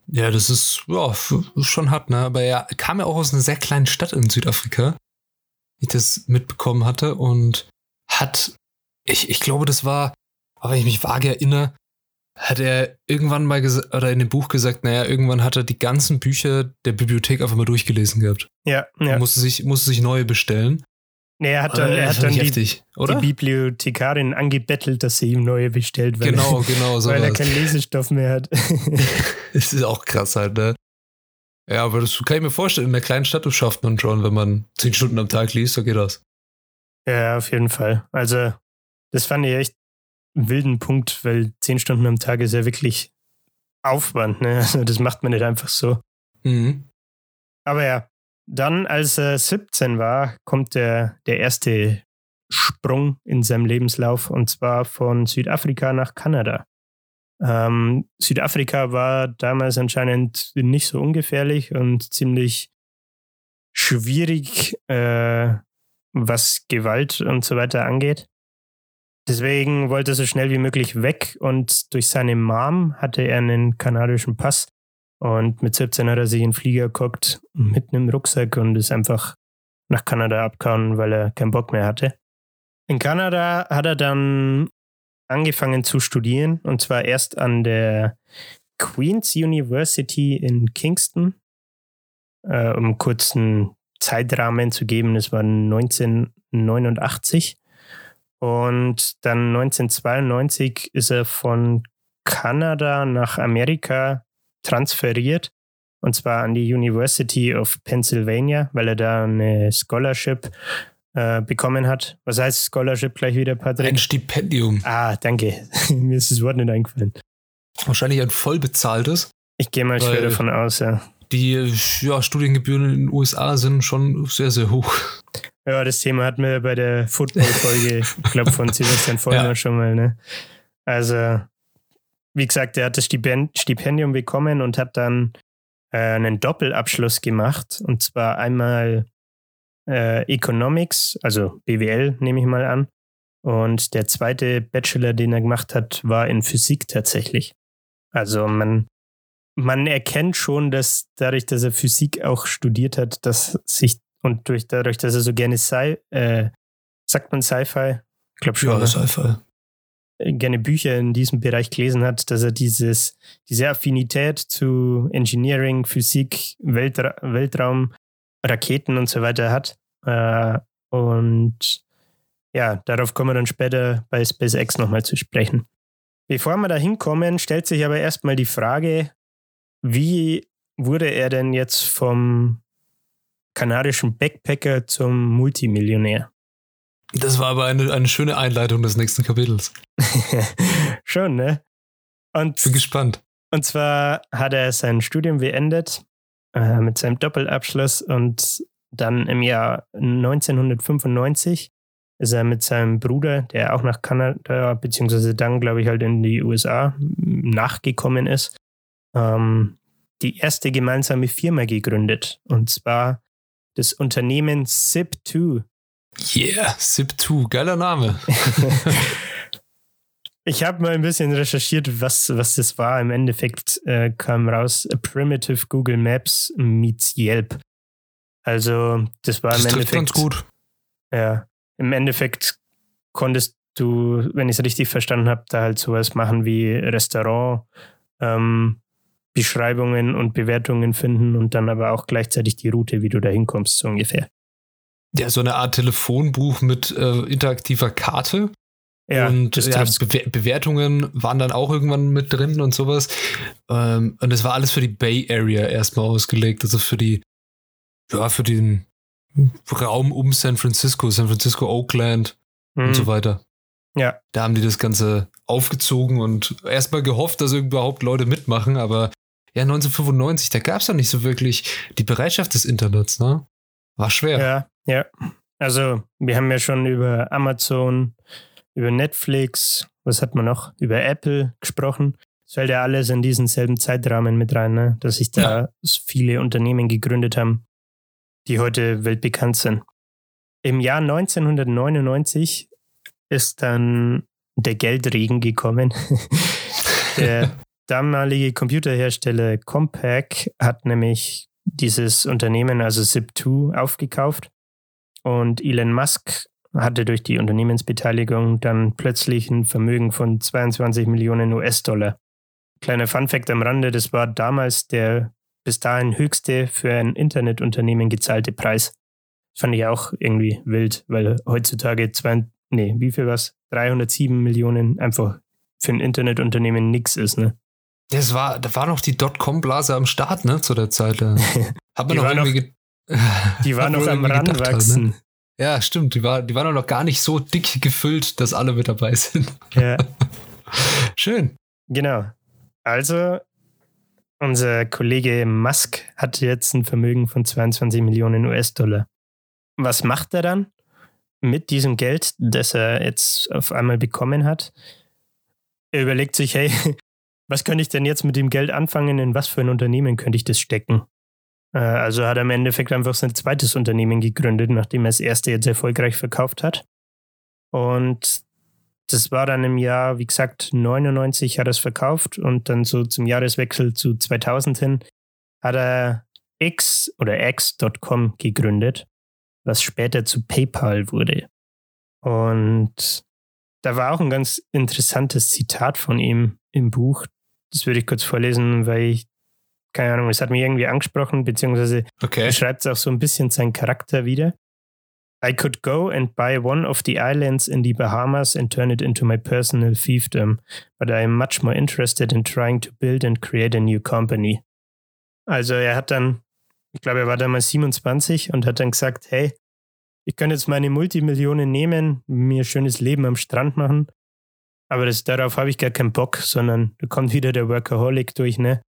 Ja, das ist ja, schon hart, ne? Aber er kam ja auch aus einer sehr kleinen Stadt in Südafrika, wie ich das mitbekommen hatte, und hat, ich, ich glaube, das war, aber wenn ich mich vage erinnere, hat er irgendwann mal gesagt, oder in dem Buch gesagt, naja, irgendwann hat er die ganzen Bücher der Bibliothek einfach mal durchgelesen gehabt. Ja, ja. Musste sich, musste sich neue bestellen. Nee, er hat dann, Äh, er hat dann die, heftig, die Bibliothekarin angebettelt, dass sie ihm neue bestellt, weil, Genau, genau, so weil er keinen Lesestoff mehr hat. Das ist auch krass halt, ne? Ja, aber das kann ich mir vorstellen, in einer kleinen Stadt schafft man schon, wenn man zehn Stunden am Tag liest, so geht das. ja, auf jeden Fall. Also, das fand ich echt wilden Punkt, weil zehn Stunden am Tag ist ja wirklich Aufwand. Ne? Also, das macht man nicht einfach so. Mhm. Aber ja, dann, als er 17 war, kommt der, der erste Sprung in seinem Lebenslauf und zwar von Südafrika nach Kanada. Ähm, Südafrika war damals anscheinend nicht so ungefährlich und ziemlich schwierig, äh, was Gewalt und so weiter angeht. Deswegen wollte er so schnell wie möglich weg und durch seine Mom hatte er einen kanadischen Pass. Und mit 17 hat er sich in den Flieger geguckt mit einem Rucksack und ist einfach nach Kanada abgehauen, weil er keinen Bock mehr hatte. In Kanada hat er dann angefangen zu studieren und zwar erst an der Queen's University in Kingston. Äh, um kurzen Zeitrahmen zu geben, das war 1989. Und dann 1992 ist er von Kanada nach Amerika transferiert. Und zwar an die University of Pennsylvania, weil er da eine Scholarship äh, bekommen hat. Was heißt Scholarship gleich wieder, Patrick? Ein Stipendium. ah, danke. Mir ist das Wort nicht eingefallen. Wahrscheinlich ein voll bezahltes. Ich gehe mal schwer davon aus, ja. Die ja, Studiengebühren in den USA sind schon sehr, sehr hoch. Ja, das Thema hatten wir bei der Football-Folge, ich glaube, von Sebastian Vollmer Ja. schon mal. Ne? Also, wie gesagt, er hat das Stipend Stipendium bekommen und hat dann äh, einen Doppelabschluss gemacht. Und zwar einmal äh, Economics, also BWL, nehme ich mal an. Und der zweite Bachelor, den er gemacht hat, war in Physik tatsächlich. Also man, man erkennt schon, dass dadurch, dass er Physik auch studiert hat, dass sich und durch, dadurch, dass er so gerne Sci, äh, sagt man Sci-Fi? Ich glaube schon. Ja, ist einfach. gerne Bücher in diesem Bereich gelesen hat, dass er dieses, diese Affinität zu Engineering, Physik, Weltra Weltraum, Raketen und so weiter hat. Äh, und ja, darauf kommen wir dann später bei SpaceX nochmal zu sprechen. Bevor wir da hinkommen, stellt sich aber erstmal die Frage, wie wurde er denn jetzt vom kanadischen Backpacker zum Multimillionär? Das war aber eine, eine schöne Einleitung des nächsten Kapitels. Schon, ne? Und Bin gespannt. Und zwar hat er sein Studium beendet äh, mit seinem Doppelabschluss und dann im Jahr 1995 ist er mit seinem Bruder, der auch nach Kanada, beziehungsweise dann, glaube ich, halt in die USA nachgekommen ist, ähm, die erste gemeinsame Firma gegründet. Und zwar das Unternehmen Zip2. Yeah, Zip2, geiler Name. Ich habe mal ein bisschen recherchiert, was, was das war. Im Endeffekt äh, kam raus A Primitive Google Maps meets Yelp. Also das war Das im trifft Endeffekt. ganz gut. Ja, im Endeffekt konntest du, wenn ich es richtig verstanden habe, da halt sowas machen wie Restaurant, ähm, Beschreibungen und Bewertungen finden und dann aber auch gleichzeitig die Route, wie du da hinkommst, so ungefähr. Ja, so eine Art Telefonbuch mit äh, interaktiver Karte. Ja, und ja. Bewer Bewertungen waren dann auch irgendwann mit drin und sowas. Ähm, und es war alles für die Bay Area erstmal ausgelegt, also für die, ja, für den Raum um San Francisco, San Francisco, Oakland Mhm. und so weiter. Ja, Da haben die das Ganze aufgezogen und erstmal gehofft, dass überhaupt Leute mitmachen, aber ja, 1995, da gab es doch nicht so wirklich die Bereitschaft des Internets, ne? War schwer. Ja, ja. Also, wir haben ja schon über Amazon, über Netflix, was hat man noch? Über Apple gesprochen. Das fällt ja alles in diesen selben Zeitrahmen mit rein, ne? dass sich da ja. viele Unternehmen gegründet haben, die heute weltbekannt sind. Im Jahr 1999 ist dann der Geldregen gekommen. der damalige Computerhersteller Compaq hat nämlich dieses Unternehmen, also Zip2, aufgekauft. Und Elon Musk hatte durch die Unternehmensbeteiligung dann plötzlich ein Vermögen von 22 Millionen US-Dollar. Kleiner Funfact am Rande, das war damals der bis dahin höchste für ein Internetunternehmen gezahlte Preis. Fand ich auch irgendwie wild, weil heutzutage zwei, nee, wie viel was? 307 Millionen einfach für ein Internetunternehmen nichts ist, ne? Das war, da war noch die Dotcom-Blase am Start, ne, zu der Zeit. Hat man die noch irgendwie. Noch, die war noch am Ranwachsen. Halt, ne? Ja, stimmt. Die war, die war noch gar nicht so dick gefüllt, dass alle mit dabei sind. Ja. Schön. Genau. Also, unser Kollege Musk hat jetzt ein Vermögen von 22 Millionen US-Dollar. Was macht er dann mit diesem Geld, das er jetzt auf einmal bekommen hat? Er überlegt sich, hey, was könnte ich denn jetzt mit dem Geld anfangen? In was für ein Unternehmen könnte ich das stecken? Äh, also hat er im Endeffekt einfach sein zweites Unternehmen gegründet, nachdem er das erste jetzt erfolgreich verkauft hat. Und das war dann im Jahr, wie gesagt, 99 hat er es verkauft und dann so zum Jahreswechsel zu 2000 hin hat er X oder X.com gegründet, was später zu PayPal wurde. Und da war auch ein ganz interessantes Zitat von ihm im Buch. Das würde ich kurz vorlesen, weil ich, keine Ahnung, es hat mich irgendwie angesprochen, beziehungsweise okay. beschreibt es auch so ein bisschen seinen Charakter wieder. I could go and buy one of the islands in the Bahamas and turn it into my personal fiefdom, but I am much more interested in trying to build and create a new company. Also er hat dann, ich glaube, er war damals 27 und hat dann gesagt, hey, ich kann jetzt meine Multimillionen nehmen, mir ein schönes Leben am Strand machen, aber das, darauf habe ich gar keinen Bock, sondern da kommt wieder der Workaholic durch, ne?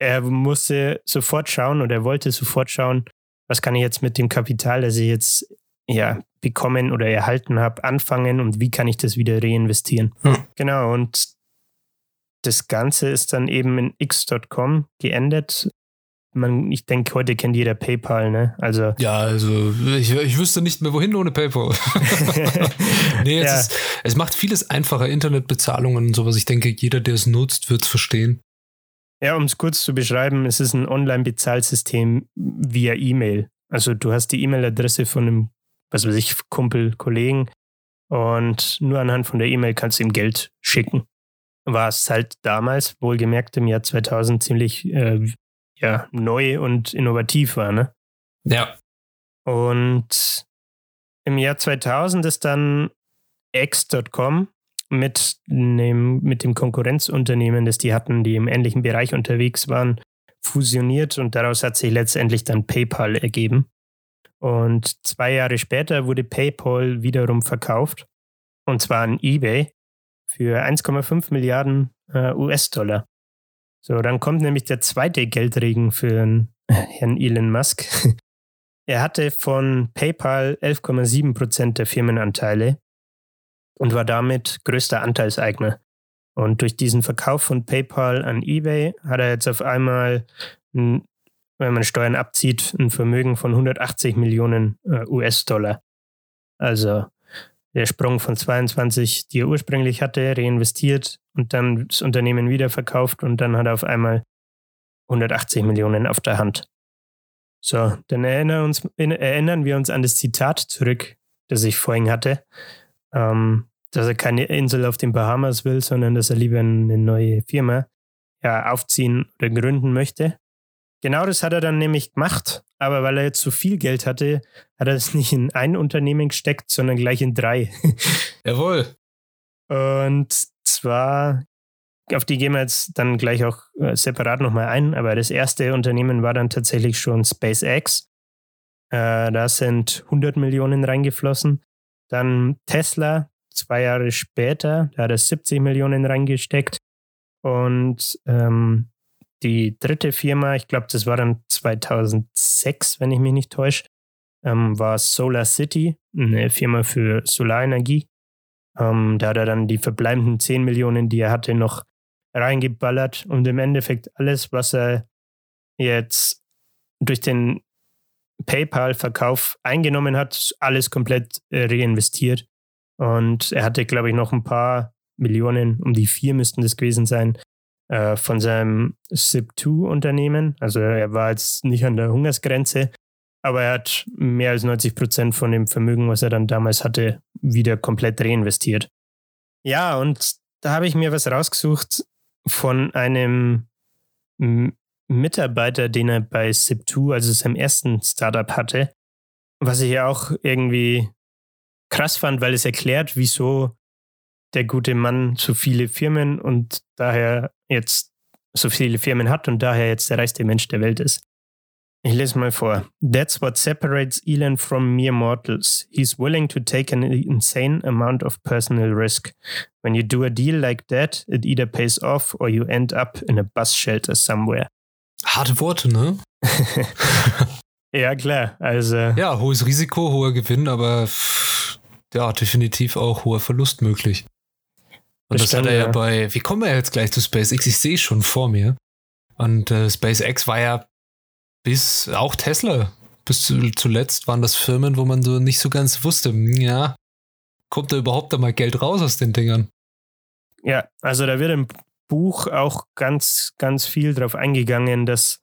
Er musste sofort schauen oder er wollte sofort schauen, was kann ich jetzt mit dem Kapital, das ich jetzt ja, bekommen oder erhalten habe, anfangen und wie kann ich das wieder reinvestieren. Hm. Genau, und das Ganze ist dann eben in x.com geendet. Man, ich denke, heute kennt jeder PayPal, ne? Also. Ja, also ich, ich wüsste nicht mehr, wohin ohne PayPal. nee, es, ja. ist, es macht vieles einfacher, Internetbezahlungen und sowas. Ich denke, jeder, der es nutzt, wird es verstehen. Ja, um es kurz zu beschreiben, es ist ein Online-Bezahlsystem via E-Mail. Also du hast die E-Mail-Adresse von einem was weiß ich, Kumpel, Kollegen. Und nur anhand von der E-Mail kannst du ihm Geld schicken. War es halt damals, wohlgemerkt im Jahr 2000, ziemlich äh, ja, neu und innovativ war, ne? Ja. Und im Jahr 2000 ist dann X.com mit dem, mit dem Konkurrenzunternehmen, das die hatten, die im ähnlichen Bereich unterwegs waren, fusioniert und daraus hat sich letztendlich dann PayPal ergeben. Und zwei Jahre später wurde PayPal wiederum verkauft, und zwar an eBay für 1,5 Milliarden äh, US-Dollar. So, dann kommt nämlich der zweite Geldregen für Herrn Elon Musk. er hatte von PayPal 11,7 Prozent der Firmenanteile und war damit größter Anteilseigner. Und durch diesen Verkauf von PayPal an eBay hat er jetzt auf einmal wenn man Steuern abzieht, ein Vermögen von 180 Millionen äh, US-Dollar. Also der Sprung von 22, die er ursprünglich hatte, reinvestiert und dann das Unternehmen wieder verkauft und dann hat er auf einmal 180 Millionen auf der Hand. So, dann erinnern, uns, erinnern wir uns an das Zitat zurück, das ich vorhin hatte, ähm, dass er keine Insel auf den Bahamas will, sondern dass er lieber eine neue Firma ja, aufziehen oder gründen möchte. Genau das hat er dann nämlich gemacht, aber weil er jetzt so viel Geld hatte, hat er es nicht in ein Unternehmen gesteckt, sondern gleich in drei. Jawohl. Und zwar, auf die gehen wir jetzt dann gleich auch äh, separat nochmal ein, aber das erste Unternehmen war dann tatsächlich schon SpaceX. Äh, da sind 100 Millionen reingeflossen. Dann Tesla, zwei Jahre später, da hat er 70 Millionen reingesteckt. Und ähm, die dritte Firma, ich glaube, das war dann 2006, wenn ich mich nicht täusche, ähm, war Solar City, eine Firma für Solarenergie. Ähm, da hat er dann die verbleibenden 10 Millionen, die er hatte, noch reingeballert und im Endeffekt alles, was er jetzt durch den PayPal-Verkauf eingenommen hat, alles komplett äh, reinvestiert. Und er hatte, glaube ich, noch ein paar Millionen, um die vier müssten das gewesen sein, äh, von seinem SIP2-Unternehmen. Also er war jetzt nicht an der Hungersgrenze, aber er hat mehr als 90 Prozent von dem Vermögen, was er dann damals hatte, wieder komplett reinvestiert. Ja, und da habe ich mir was rausgesucht von einem Mitarbeiter, den er bei SIP2, also seinem ersten Startup hatte, was ich ja auch irgendwie krass fand, weil es erklärt, wieso der gute Mann so viele Firmen und daher jetzt so viele Firmen hat und daher jetzt der reichste Mensch der Welt ist. Ich lese mal vor. That's what separates Elon from mere mortals. He's willing to take an insane amount of personal risk. When you do a deal like that, it either pays off or you end up in a bus shelter somewhere. Harte Worte, ne? ja, klar. Also. Ja, hohes Risiko, hoher Gewinn, aber ja, definitiv auch hoher Verlust möglich. Und das, das hat er ja, bei, wie kommen wir jetzt gleich zu SpaceX? Ich sehe schon vor mir. Und äh, SpaceX war ja bis auch Tesla. Bis zu, zuletzt waren das Firmen, wo man so nicht so ganz wusste, hm, ja, kommt da überhaupt da mal Geld raus aus den Dingern? Ja, also da wird im Buch auch ganz, ganz viel drauf eingegangen, dass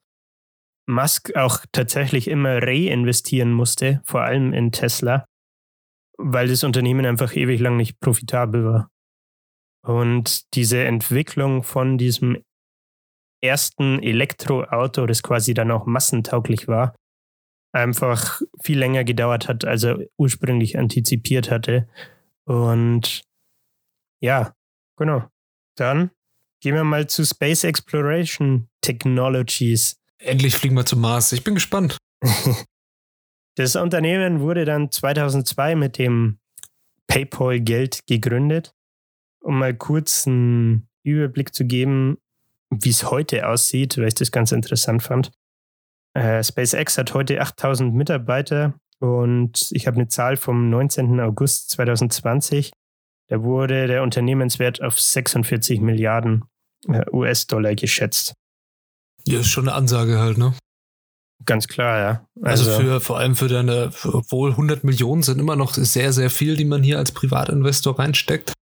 Musk auch tatsächlich immer reinvestieren musste, vor allem in Tesla, weil das Unternehmen einfach ewig lang nicht profitabel war. Und diese Entwicklung von diesem ersten Elektroauto, das quasi dann auch massentauglich war, einfach viel länger gedauert hat, als er ursprünglich antizipiert hatte. Und ja, genau. Dann gehen wir mal zu Space Exploration Technologies. Endlich fliegen wir zum Mars. Ich bin gespannt. das Unternehmen wurde dann 2002 mit dem PayPal-Geld gegründet um mal kurz einen Überblick zu geben, wie es heute aussieht, weil ich das ganz interessant fand. Äh, SpaceX hat heute 8000 Mitarbeiter und ich habe eine Zahl vom 19. August 2020. Da wurde der Unternehmenswert auf 46 Milliarden äh, US-Dollar geschätzt. Ja, ist schon eine Ansage halt, ne? Ganz klar, ja. Also, also für vor allem für deine, obwohl 100 Millionen sind immer noch sehr, sehr viel, die man hier als Privatinvestor reinsteckt.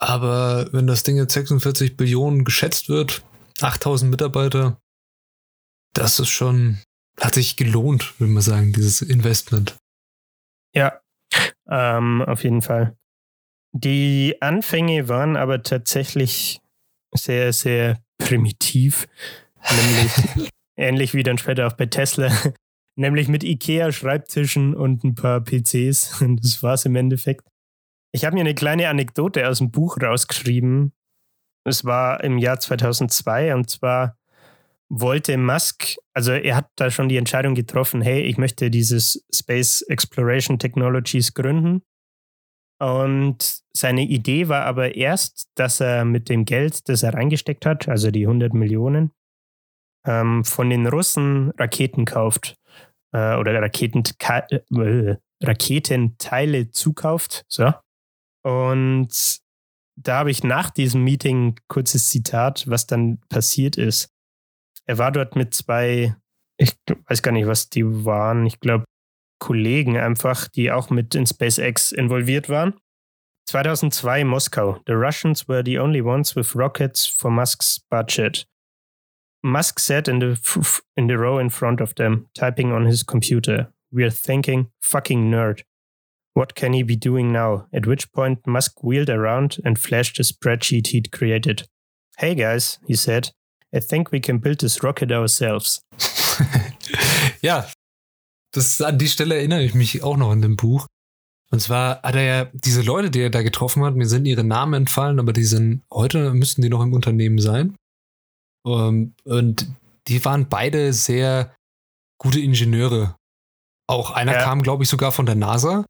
Aber wenn das Ding jetzt 46 Billionen geschätzt wird, 8000 Mitarbeiter, das ist schon, hat sich gelohnt, würde man sagen, dieses Investment. Ja, ähm, auf jeden Fall. Die Anfänge waren aber tatsächlich sehr, sehr primitiv. Nämlich ähnlich wie dann später auch bei Tesla. nämlich mit IKEA-Schreibtischen und ein paar PCs. Das war es im Endeffekt. Ich habe mir eine kleine Anekdote aus dem Buch rausgeschrieben. Es war im Jahr 2002 und zwar wollte Musk, also er hat da schon die Entscheidung getroffen, hey, ich möchte dieses Space Exploration Technologies gründen. Und seine Idee war aber erst, dass er mit dem Geld, das er reingesteckt hat, also die 100 Millionen, ähm, von den Russen Raketen kauft äh, oder Raketen, äh, Raketenteile zukauft. So. Und da habe ich nach diesem Meeting ein kurzes Zitat, was dann passiert ist. Er war dort mit zwei, ich weiß gar nicht, was die waren, ich glaube Kollegen einfach, die auch mit in SpaceX involviert waren. 2002 Moskau. The Russians were the only ones with rockets for Musk's budget. Musk sat in the, in the row in front of them, typing on his computer. We're thinking, fucking nerd. What can he be doing now? At which point Musk wheeled around and flashed the spreadsheet he'd created. Hey guys, he said, I think we can build this rocket ourselves. ja, das an die Stelle erinnere ich mich auch noch in dem Buch. Und zwar hat er ja diese Leute, die er da getroffen hat, mir sind ihre Namen entfallen, aber die sind heute müssten die noch im Unternehmen sein. Um, ähm, und die waren beide sehr gute Ingenieure. Auch einer ja. kam, glaube ich, sogar von der NASA.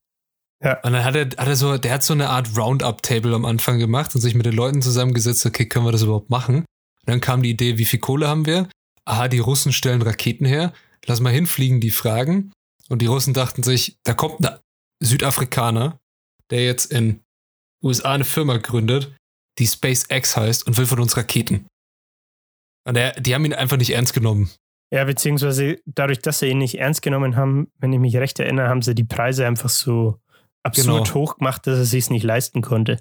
Ja. Und dann hat er, hat er so, der hat so eine Art Roundup-Table am Anfang gemacht und sich mit den Leuten zusammengesetzt, okay, können wir das überhaupt machen? Und dann kam die Idee, wie viel Kohle haben wir? Aha, die Russen stellen Raketen her. Lass mal hinfliegen, die fragen. Und die Russen dachten sich, da kommt ein Südafrikaner, der jetzt in USA eine Firma gründet, die SpaceX heißt und will von uns Raketen. Und der, die haben ihn einfach nicht ernst genommen. Ja, beziehungsweise dadurch, dass sie ihn nicht ernst genommen haben, wenn ich mich recht erinnere, haben sie die Preise einfach so absurd Genau. hoch gemacht, dass er sich nicht leisten konnte.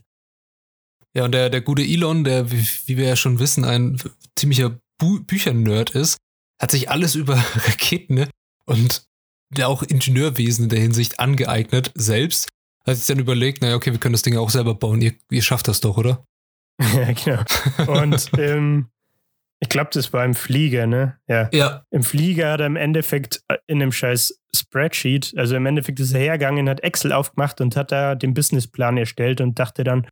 Ja, und der, der gute Elon, der, wie, wie wir ja schon wissen, ein ziemlicher Bu Büchernerd ist, hat sich alles über Raketen ne, und der auch Ingenieurwesen in der Hinsicht angeeignet, selbst. Hat sich dann überlegt, naja, okay, wir können das Ding auch selber bauen. Ihr, ihr schafft das doch, oder? ja, genau. Und ähm, ich glaube, das war im Flieger, ne? Ja. Ja. Im Flieger hat er im Endeffekt äh, in einem scheiß Spreadsheet, also im Endeffekt ist er hergegangen, hat Excel aufgemacht und hat da den Businessplan erstellt und dachte dann,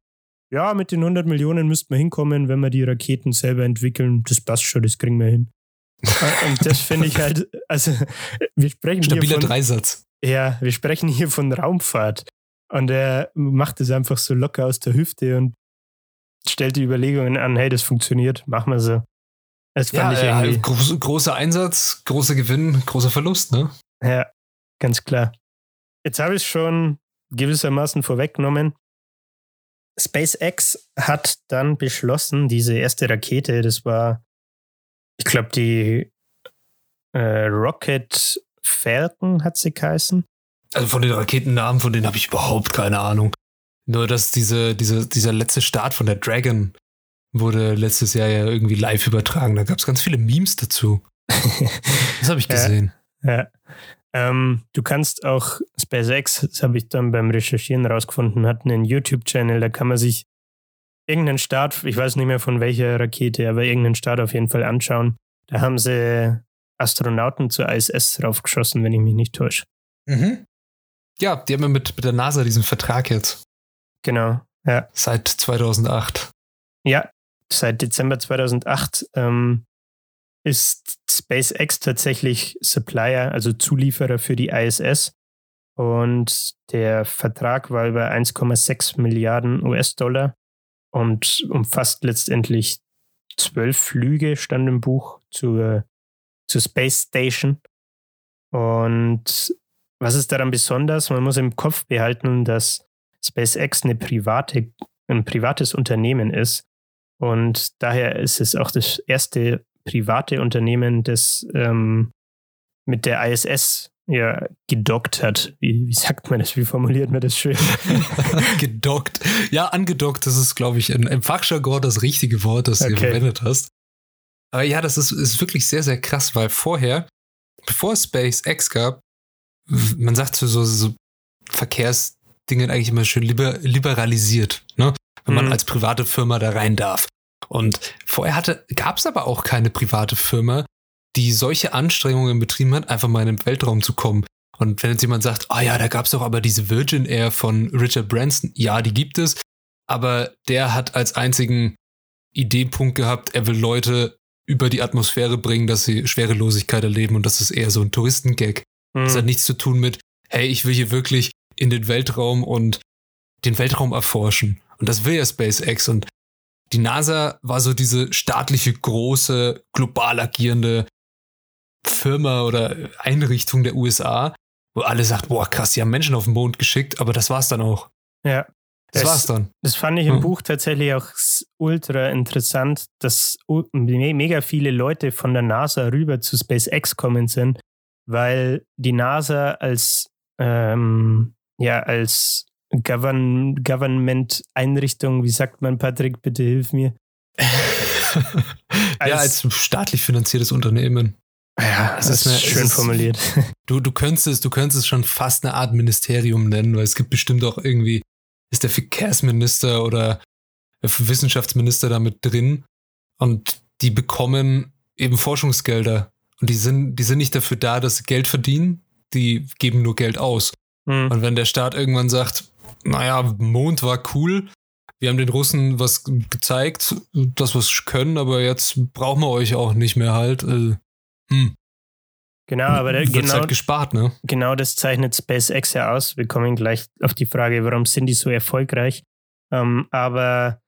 ja, mit den 100 Millionen müssten wir hinkommen, wenn wir die Raketen selber entwickeln. Das passt schon, das kriegen wir hin. Und das finde ich halt, also wir sprechen hier Stabiler von, Dreisatz. ja, wir sprechen hier von Raumfahrt. Und er macht es einfach so locker aus der Hüfte und stellt die Überlegungen an, hey, das funktioniert, machen wir so. Das Ja, fand ich äh, irgendwie. groß, großer Einsatz, großer Gewinn, großer Verlust, ne? Ja, ganz klar. Jetzt habe ich es schon gewissermaßen vorweggenommen. SpaceX hat dann beschlossen, diese erste Rakete, das war, ich glaube, die äh, Rocket Falcon hat sie geheißen. Also von den Raketennamen, von denen habe ich überhaupt keine Ahnung. Nur, dass diese, diese, dieser letzte Start von der Dragon wurde letztes Jahr ja irgendwie live übertragen. Da gab es ganz viele Memes dazu. Das habe ich Ja. gesehen. Ja. Ähm, du kannst auch SpaceX, das habe ich dann beim Recherchieren rausgefunden, hat einen YouTube-Channel, da kann man sich irgendeinen Start, ich weiß nicht mehr von welcher Rakete, aber irgendeinen Start auf jeden Fall anschauen. Da haben sie Astronauten zur ISS draufgeschossen, wenn ich mich nicht täusche. Ja, die haben ja mit, mit der NASA diesen Vertrag jetzt. Genau. Ja. Seit 2008. Ja, seit Dezember 2008 ähm, ist SpaceX tatsächlich Supplier, also Zulieferer für die ISS. Und der Vertrag war über 1,6 Milliarden US-Dollar und umfasst letztendlich zwölf Flüge, stand im Buch, zur, zur Space Station. Und was ist daran besonders? Man muss im Kopf behalten, dass SpaceX eine private, ein privates Unternehmen ist. Und daher ist es auch das erste private Unternehmen, das ähm, mit der ISS ja gedockt hat. Wie, wie sagt man das? Wie formuliert man das schön? Gedockt. Ja, angedockt, das ist, glaube ich, im Fachjargon das richtige Wort, das du Okay. verwendet hast. Aber ja, das ist, ist wirklich sehr, sehr krass, weil vorher, bevor SpaceX gab, man sagt so, so, so Verkehrsdingen eigentlich immer schön liber, liberalisiert, ne? Wenn man Mhm. als private Firma da rein darf. Und vorher hatte, gab es aber auch keine private Firma, die solche Anstrengungen betrieben hat, einfach mal in den Weltraum zu kommen. Und wenn jetzt jemand sagt, ah ja, da gab es doch aber diese Virgin Air von Richard Branson, ja, die gibt es, aber der hat als einzigen Ideenpunkt gehabt, er will Leute über die Atmosphäre bringen, dass sie Schwerelosigkeit erleben und das ist eher so ein Touristengag. Das hat nichts zu tun mit, hey, ich will hier wirklich in den Weltraum und den Weltraum erforschen. Und das will ja SpaceX. Und die NASA war so diese staatliche, große, global agierende Firma oder Einrichtung der USA, wo alle sagt, boah, krass, die haben Menschen auf den Mond geschickt, aber das war's dann auch. ja. Das Es- war's dann. Das fand ich im Mhm. Buch tatsächlich auch ultra interessant, dass mega viele Leute von der NASA rüber zu SpaceX kommen sind, weil die NASA als ähm, ja als Govern Government-Einrichtung, wie sagt man, Patrick, bitte hilf mir. ja, als staatlich finanziertes Unternehmen. Ja, es das ist eine- schön ist- formuliert. Du, du könntest es, du könntest es schon fast eine Art Ministerium nennen, weil es gibt bestimmt auch irgendwie, ist der Verkehrsminister oder der Wissenschaftsminister damit drin und die bekommen eben Forschungsgelder und die sind, die sind nicht dafür da, dass sie Geld verdienen, die geben nur Geld aus. Hm. Und wenn der Staat irgendwann sagt, naja, Mond war cool, wir haben den Russen was gezeigt, dass wir es können, aber jetzt brauchen wir euch auch nicht mehr halt. Äh, hm, Genau, aber der, genau, halt gespart, ne? genau das zeichnet SpaceX ja aus. Wir kommen gleich auf die Frage, warum sind die so erfolgreich. Ähm, aber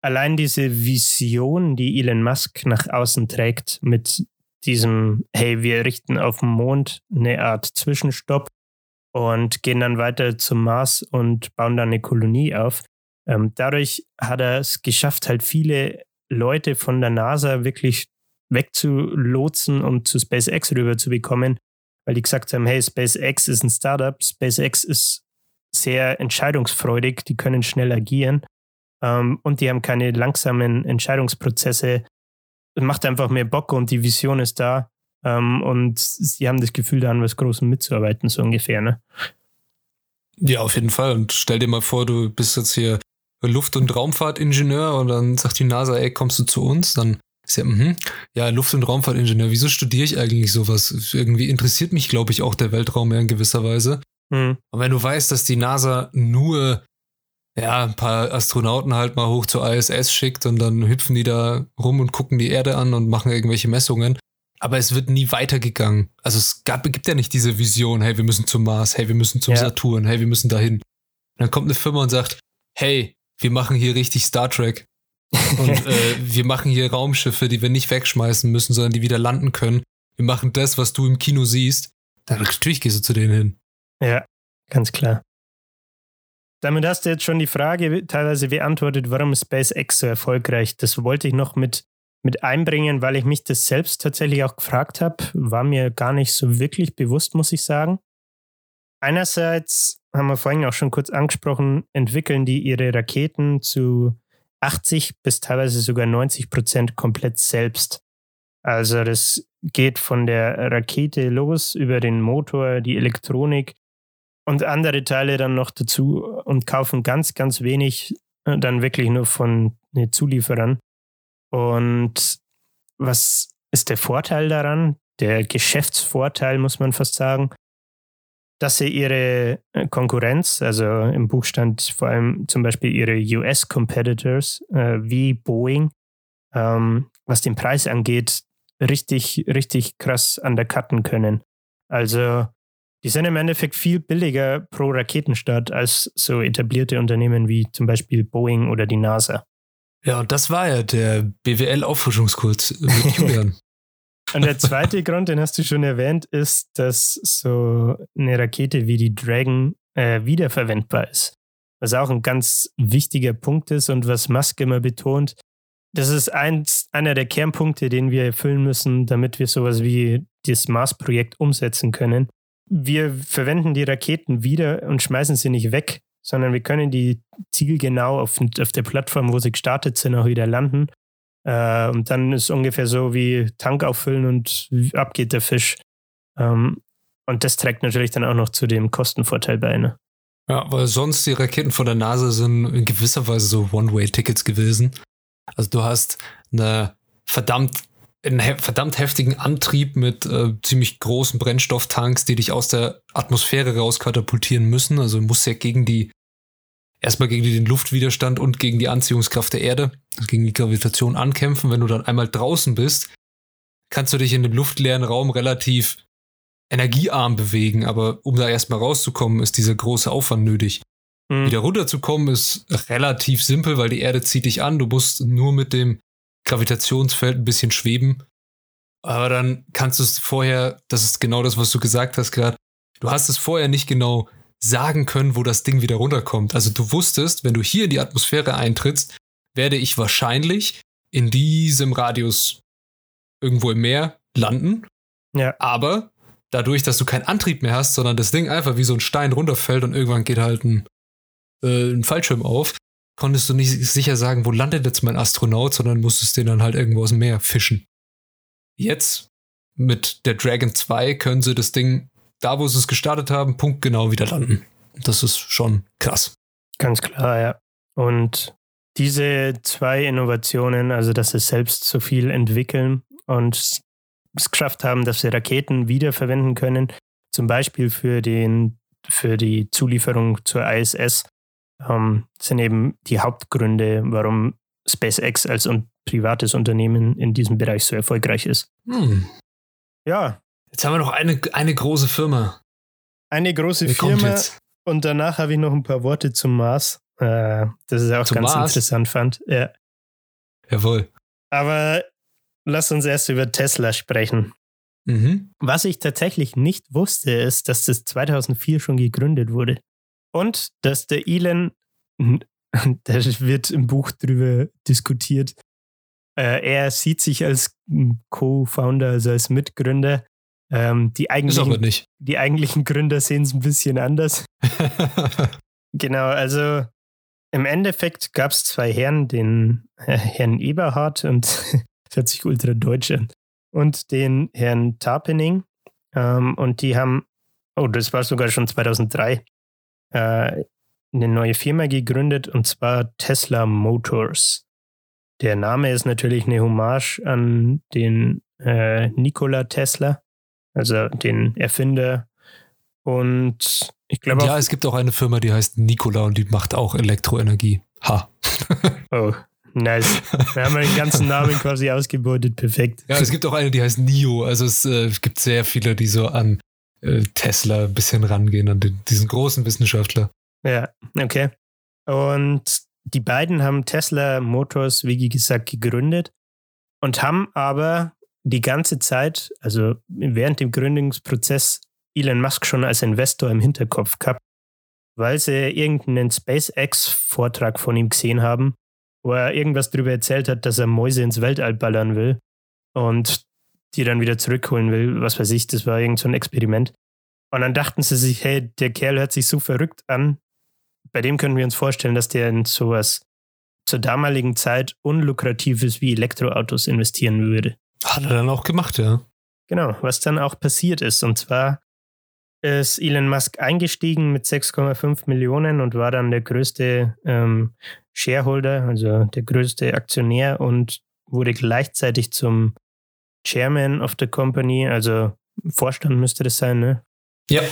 allein diese Vision, die Elon Musk nach außen trägt, mit diesem, hey, wir richten auf dem Mond eine Art Zwischenstopp und gehen dann weiter zum Mars und bauen dann eine Kolonie auf. Ähm, dadurch hat er es geschafft, halt viele Leute von der NASA wirklich wegzulotsen und zu SpaceX rüber zu bekommen, weil die gesagt haben, hey, SpaceX ist ein Startup, SpaceX ist sehr entscheidungsfreudig, die können schnell agieren ähm, und die haben keine langsamen Entscheidungsprozesse. Es macht einfach mehr Bock und die Vision ist da ähm, und sie haben das Gefühl, da an was Großem mitzuarbeiten, so ungefähr, ne? Ja, auf jeden Fall. Und stell dir mal vor, du bist jetzt hier Luft- und Raumfahrtingenieur und dann sagt die NASA, ey, kommst du zu uns? Dann ist ja, mh, ja, Luft- und Raumfahrtingenieur, wieso studiere ich eigentlich sowas? Irgendwie interessiert mich, glaube ich, auch der Weltraum ja in gewisser Weise. Mhm. Und wenn du weißt, dass die NASA nur ja, ein paar Astronauten halt mal hoch zur ISS schickt und dann hüpfen die da rum und gucken die Erde an und machen irgendwelche Messungen. Aber es wird nie weitergegangen. Also es gab, gibt ja nicht diese Vision, hey, wir müssen zum Mars, hey, wir müssen zum ja. Saturn, hey, wir müssen dahin. Und dann kommt eine Firma und sagt, hey, wir machen hier richtig Star Trek. Und äh, wir machen hier Raumschiffe, die wir nicht wegschmeißen müssen, sondern die wieder landen können. Wir machen das, was du im Kino siehst. Dann natürlich gehst du zu denen hin. Ja, ganz klar. Damit hast du jetzt schon die Frage teilweise beantwortet, warum SpaceX so erfolgreich? Das wollte ich noch mit, mit einbringen, weil ich mich das selbst tatsächlich auch gefragt habe. War mir gar nicht so wirklich bewusst, muss ich sagen. Einerseits haben wir vorhin auch schon kurz angesprochen, entwickeln die ihre Raketen zu 80 bis teilweise sogar 90 Prozent komplett selbst. Also das geht von der Rakete los über den Motor, die Elektronik und andere Teile dann noch dazu und kaufen ganz, ganz wenig äh, dann wirklich nur von den Zulieferern. Und was ist der Vorteil daran? Der Geschäftsvorteil, muss man fast sagen, dass sie ihre äh, Konkurrenz, also im Buch stand vor allem zum Beispiel ihre US-Competitors äh, wie Boeing, ähm, was den Preis angeht, richtig, richtig krass undercutten können. Also die sind im Endeffekt viel billiger pro Raketenstart als so etablierte Unternehmen wie zum Beispiel Boeing oder die NASA. Ja, und das war ja der BWL-Auffrischungskurs mit Julian. Und der zweite Grund, den hast du schon erwähnt, ist, dass so eine Rakete wie die Dragon äh, wiederverwendbar ist. Was auch ein ganz wichtiger Punkt ist und was Musk immer betont. Das ist eins, einer der Kernpunkte, den wir erfüllen müssen, damit wir sowas wie das Mars-Projekt umsetzen können. Wir verwenden die Raketen wieder und schmeißen sie nicht weg, sondern wir können die zielgenau auf, auf der Plattform, wo sie gestartet sind, auch wieder landen äh, und dann ist ungefähr so wie Tank auffüllen und ab geht der Fisch. Ähm, und das trägt natürlich dann auch noch zu dem Kostenvorteil bei. Ne? Ja, weil sonst die Raketen von der NASA sind in gewisser Weise so One-Way-Tickets gewesen. Also du hast eine verdammt einen he verdammt heftigen Antrieb mit äh, ziemlich großen Brennstofftanks, die dich aus der Atmosphäre rauskatapultieren müssen. Also musst ja gegen die erstmal gegen den Luftwiderstand und gegen die Anziehungskraft der Erde, also gegen die Gravitation ankämpfen. Wenn du dann einmal draußen bist, kannst du dich in dem luftleeren Raum relativ energiearm bewegen, aber um da erstmal rauszukommen, ist dieser große Aufwand nötig. Mhm. Wieder runterzukommen ist relativ simpel, weil die Erde zieht dich an. Du musst nur mit dem Gravitationsfeld ein bisschen schweben. Aber dann kannst du es vorher, das ist genau das, was du gesagt hast gerade, du hast es vorher nicht genau sagen können, wo das Ding wieder runterkommt. Also du wusstest, wenn du hier in die Atmosphäre eintrittst, werde ich wahrscheinlich in diesem Radius irgendwo im Meer landen. Ja. Aber dadurch, dass du keinen Antrieb mehr hast, sondern das Ding einfach wie so ein Stein runterfällt und irgendwann geht halt ein, äh, ein Fallschirm auf, konntest du nicht sicher sagen, wo landet jetzt mein Astronaut, sondern musstest den dann halt irgendwo aus dem Meer fischen. Jetzt mit der Dragon 2 können sie das Ding da, wo sie es gestartet haben, punktgenau wieder landen. Das ist schon krass. Ganz klar, ja. Und diese zwei Innovationen, also dass sie selbst so viel entwickeln und es geschafft haben, dass sie Raketen wiederverwenden können, zum Beispiel für, den, für die Zulieferung zur ISS, ähm, sind eben die Hauptgründe, warum SpaceX als un privates Unternehmen in diesem Bereich so erfolgreich ist. Hm. Ja, Jetzt haben wir noch eine, eine große Firma. Eine große Wer Firma. Und danach habe ich noch ein paar Worte zum Mars. Äh, das ist auch zum ganz Mars? interessant fand. Ja. Jawohl. Aber lass uns erst über Tesla sprechen. Mhm. Was ich tatsächlich nicht wusste, ist, dass das 2004 schon gegründet wurde. Und dass der Elon, da wird im Buch drüber diskutiert, äh, er sieht sich als Co-Founder, also als Mitgründer. Ähm, die, eigentlichen, die eigentlichen Gründer sehen es ein bisschen anders. Genau, also im Endeffekt gab es zwei Herren, den äh, Herrn Eberhard und das hört sich ultra deutsch an, und den Herrn Tarpening. Ähm, und die haben, oh, das war sogar schon 2003, äh, eine neue Firma gegründet und zwar Tesla Motors. Der Name ist natürlich eine Hommage an den äh, Nikola Tesla, also den Erfinder. Und ich glaube ja, es gibt auch eine Firma, die heißt Nikola und die macht auch Elektroenergie. Ha. Oh, nice. Wir haben den ganzen Namen quasi ausgebeutet. Perfekt. Ja, es gibt auch eine, die heißt NIO. Also es äh, gibt sehr viele, die so an äh, Tesla ein bisschen rangehen, an den, diesen großen Wissenschaftler. Ja, okay. Und die beiden haben Tesla Motors, wie gesagt, gegründet und haben aber die ganze Zeit, also während dem Gründungsprozess, Elon Musk schon als Investor im Hinterkopf gehabt, weil sie irgendeinen SpaceX-Vortrag von ihm gesehen haben, wo er irgendwas darüber erzählt hat, dass er Mäuse ins Weltall ballern will und die dann wieder zurückholen will. Was weiß ich, das war irgend so ein Experiment. Und dann dachten sie sich, hey, der Kerl hört sich so verrückt an, bei dem können wir uns vorstellen, dass der in sowas zur damaligen Zeit unlukratives wie Elektroautos investieren würde. Hat er dann auch gemacht, ja. Genau, was dann auch passiert ist. Und zwar ist Elon Musk eingestiegen mit 6,5 Millionen und war dann der größte ähm, Shareholder, also der größte Aktionär und wurde gleichzeitig zum Chairman of the Company, also Vorstand müsste das sein, ne? Ja.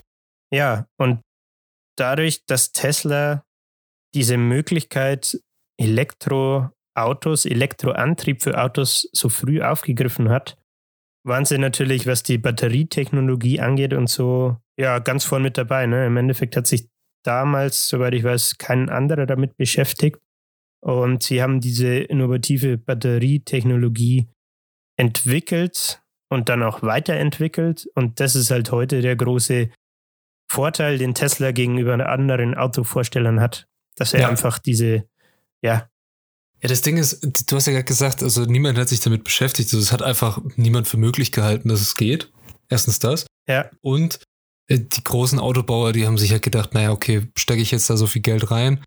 Ja, und dadurch, dass Tesla diese Möglichkeit, Elektroautos, Elektroantrieb für Autos so früh aufgegriffen hat, waren sie natürlich, was die Batterietechnologie angeht und so, ja, ganz vorn mit dabei. Ne? Im Endeffekt hat sich damals, soweit ich weiß, kein anderer damit beschäftigt. Und sie haben diese innovative Batterietechnologie entwickelt und dann auch weiterentwickelt. Und das ist halt heute der große Vorteil, den Tesla gegenüber anderen Autovorstellern hat, dass er Ja. einfach diese, ja, Ja, das Ding ist, du hast ja gerade gesagt, also niemand hat sich damit beschäftigt. Also es hat einfach niemand für möglich gehalten, dass es geht. Erstens das. ja, Und äh, die großen Autobauer, die haben sich halt gedacht, naja, okay, stecke ich jetzt da so viel Geld rein,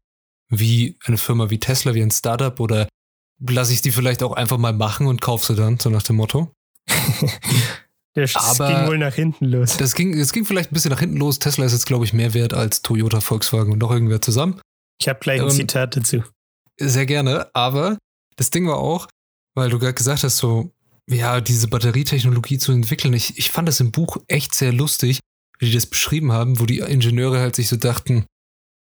wie eine Firma wie Tesla, wie ein Startup, oder lasse ich die vielleicht auch einfach mal machen und kaufe sie dann, so nach dem Motto. das Aber- ging wohl nach hinten los. Das ging, das ging vielleicht ein bisschen nach hinten los. Tesla ist jetzt, glaube ich, mehr wert als Toyota, Volkswagen und noch irgendwer zusammen. Ich habe gleich ein Und- Zitat dazu. Sehr gerne, aber das Ding war auch, weil du gerade gesagt hast, so, ja, diese Batterietechnologie zu entwickeln. Ich, ich fand das im Buch echt sehr lustig, wie die das beschrieben haben, wo die Ingenieure halt sich so dachten,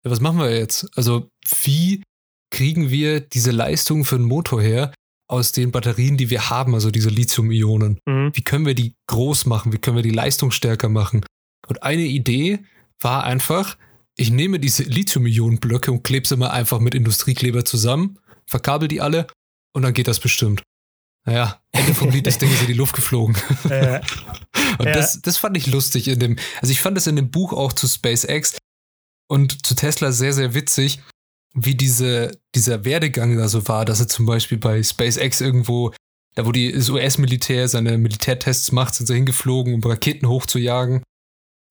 ja, was machen wir jetzt? Also, wie kriegen wir diese Leistung für einen Motor her aus den Batterien, die wir haben, also diese Lithium-Ionen? Mhm. Wie können wir die groß machen? Wie können wir die Leistung stärker machen? Und eine Idee war einfach, ich nehme diese Lithium-Ionen-Blöcke und klebe sie mal einfach mit Industriekleber zusammen, verkabel die alle und dann geht das bestimmt. Naja, Ende vom Lied, das Ding ist in die Luft geflogen. Äh, Und Ja. das, das fand ich lustig in dem, also ich fand das in dem Buch auch zu SpaceX und zu Tesla sehr, sehr witzig, wie diese, dieser Werdegang da so war, dass er zum Beispiel bei SpaceX irgendwo, da wo die, das US-Militär seine Militärtests macht, sind sie hingeflogen, um Raketen hochzujagen.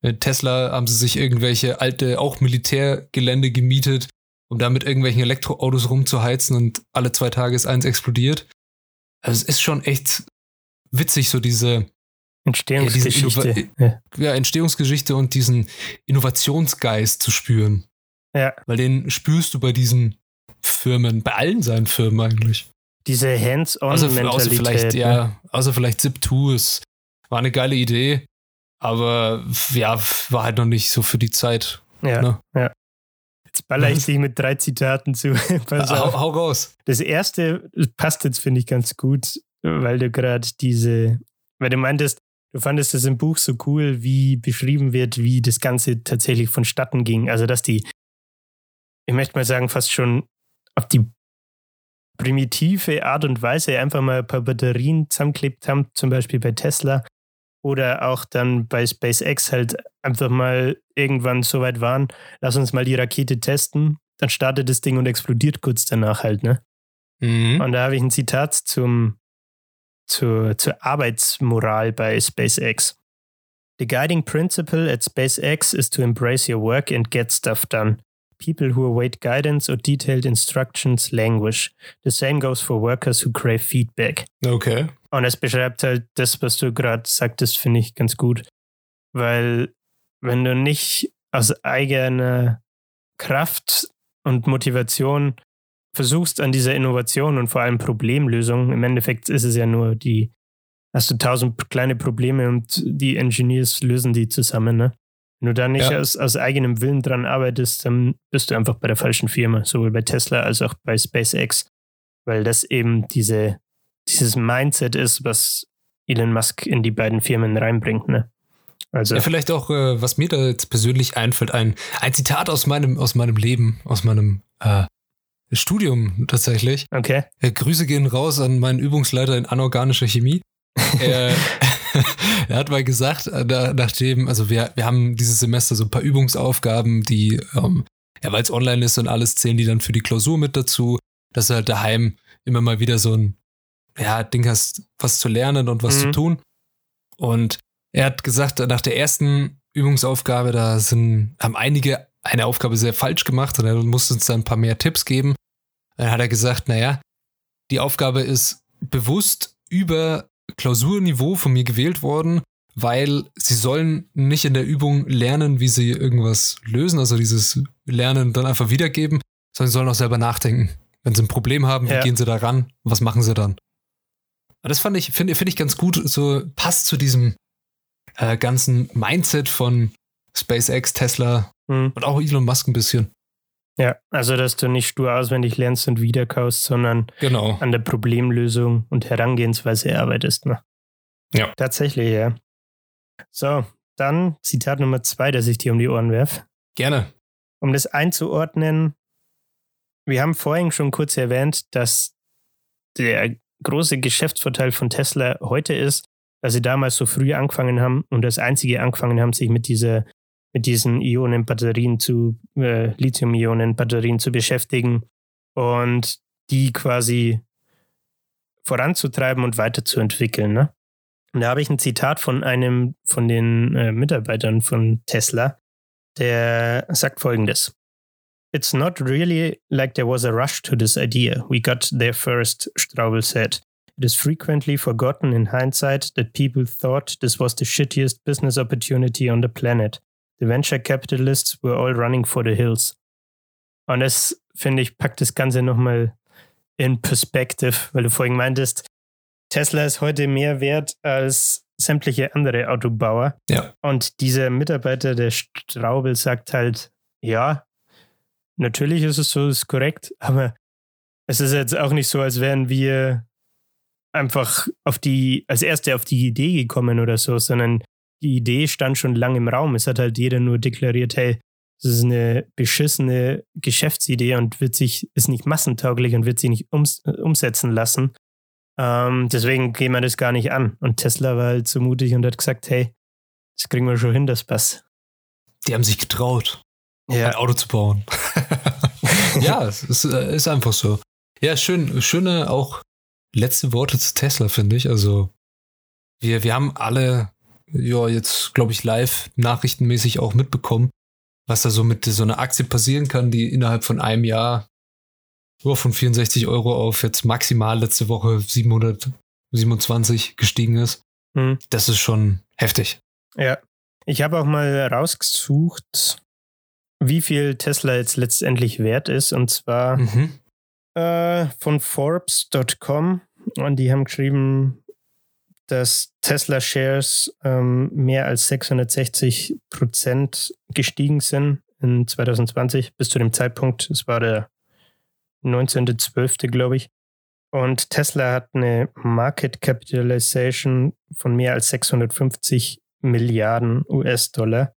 Mit Tesla haben sie sich irgendwelche alte, auch Militärgelände gemietet, um da mit irgendwelchen Elektroautos rumzuheizen und alle zwei Tage ist eins explodiert. Also es ist schon echt witzig, so diese, Entstehungsgeschichte. Ja, diese ja, Entstehungsgeschichte und diesen Innovationsgeist zu spüren. ja. Weil den spürst du bei diesen Firmen, bei allen seinen Firmen eigentlich. Diese Außer, Hands-on-Mentalität. außer vielleicht, ne? ja, außer vielleicht Zip2, es war eine geile Idee, aber ja, war halt noch nicht so für die Zeit. Ja, Ne? ja. Jetzt baller ich dich mit drei Zitaten zu. Pass Hau, hau raus. Das erste passt jetzt, finde ich, ganz gut, weil du gerade diese, weil du meintest, du fandest es im Buch so cool, wie beschrieben wird, wie das Ganze tatsächlich vonstatten ging. Also, dass die, ich möchte mal sagen, fast schon auf die primitive Art und Weise einfach mal ein paar Batterien zusammengeklebt haben, zum Beispiel bei Tesla oder auch dann bei SpaceX halt einfach mal irgendwann so weit waren, lass uns mal die Rakete testen, dann startet das Ding und explodiert kurz danach halt, ne? Mhm. Und da habe ich ein Zitat zum, zur, zur Arbeitsmoral bei SpaceX. The guiding principle at SpaceX is to embrace your work and get stuff done. People who await guidance or detailed instructions languish. The same goes for workers who crave feedback. Okay. Und es beschreibt halt das, was du gerade sagtest, finde ich ganz gut. Weil wenn du nicht aus eigener Kraft und Motivation versuchst an dieser Innovation und vor allem Problemlösung, im Endeffekt ist es ja nur die, hast du tausend kleine Probleme und die Engineers lösen die zusammen, ne? Wenn du da nicht Ja. aus, aus eigenem Willen dran arbeitest, dann bist du einfach bei der falschen Firma, sowohl bei Tesla als auch bei SpaceX, weil das eben diese, dieses Mindset ist, was Elon Musk in die beiden Firmen reinbringt, ne? Also, Ja, vielleicht auch, äh, was mir da jetzt persönlich einfällt, ein, ein Zitat aus meinem, aus meinem Leben, aus meinem äh, Studium tatsächlich. okay. Äh, Grüße gehen raus an meinen Übungsleiter in anorganischer Chemie. er, er hat mal gesagt, äh, da, nachdem, also wir, wir haben dieses Semester so ein paar Übungsaufgaben, die, ähm, ja, weil es online ist und alles, zählen die dann für die Klausur mit dazu, dass du halt daheim immer mal wieder so ein, ja, Ding hast, was zu lernen und was Mhm. zu tun. Und er hat gesagt, nach der ersten Übungsaufgabe, da sind, haben einige eine Aufgabe sehr falsch gemacht und er musste uns dann ein paar mehr Tipps geben. Dann hat er gesagt, naja, die Aufgabe ist bewusst über Klausurniveau von mir gewählt worden, weil sie sollen nicht in der Übung lernen, wie sie irgendwas lösen, also dieses Lernen dann einfach wiedergeben, sondern sie sollen auch selber nachdenken. Wenn sie ein Problem haben, wie Ja. gehen sie da ran? Was machen sie dann? Und das fand ich, finde find ich ganz gut, so passt zu diesem äh, ganzen Mindset von SpaceX, Tesla Hm. und auch Elon Musk ein bisschen. Ja, also dass du nicht stur auswendig lernst und wiederkaust, sondern Genau. an der Problemlösung und Herangehensweise arbeitest. Ne? Ja. Tatsächlich, ja. So, dann Zitat Nummer zwei, das ich dir um die Ohren werfe. Gerne. Um das einzuordnen, wir haben vorhin schon kurz erwähnt, dass der große Geschäftsvorteil von Tesla heute ist, dass sie damals so früh angefangen haben und das einzige angefangen haben, sich mit dieser mit diesen Ionenbatterien zu äh, Lithium-Ionen-Batterien zu beschäftigen und die quasi voranzutreiben und weiterzuentwickeln. Ne? Und da habe ich ein Zitat von einem von den äh, Mitarbeitern von Tesla, der sagt folgendes. It's not really like there was a rush to this idea. We got there first, Straubel said. It is frequently forgotten in hindsight that people thought this was the shittiest business opportunity on the planet. The venture capitalists were all running for the hills. Und das, finde ich, packt das Ganze nochmal in Perspective, weil du vorhin meintest, Tesla ist heute mehr wert als sämtliche andere Autobauer. Ja. Und dieser Mitarbeiter, der Straubel, sagt halt, ja, natürlich ist es so, ist korrekt, aber es ist jetzt auch nicht so, als wären wir einfach auf die, als Erste auf die Idee gekommen oder so, sondern die Idee stand schon lange im Raum. Es hat halt jeder nur deklariert, hey, das ist eine beschissene Geschäftsidee und wird sich, ist nicht massentauglich und wird sich nicht ums, umsetzen lassen. Ähm, deswegen gehen wir das gar nicht an. Und Tesla war halt so mutig und hat gesagt, hey, das kriegen wir schon hin, das passt. Die haben sich getraut, ein Ja, Auto zu bauen. ja, es ist, äh, ist einfach so. Ja, schön, schöne auch letzte Worte zu Tesla, finde ich. Also, wir, wir haben alle, ja, jetzt, glaube ich, live nachrichtenmäßig auch mitbekommen, was da so mit so einer Aktie passieren kann, die innerhalb von einem Jahr ja, von 64 Euro auf jetzt maximal letzte Woche 727 gestiegen ist. Hm. Das ist schon heftig. ja. Ich habe auch mal rausgesucht, wie viel Tesla jetzt letztendlich wert ist. Und zwar Mhm. äh, von Forbes.com. Und die haben geschrieben, dass Tesla Shares ähm, mehr als 660 Prozent gestiegen sind in 2020 bis zu dem Zeitpunkt. Es war der 19.12., glaube ich. Und Tesla hat eine Market Capitalization von mehr als 650 Milliarden US-Dollar,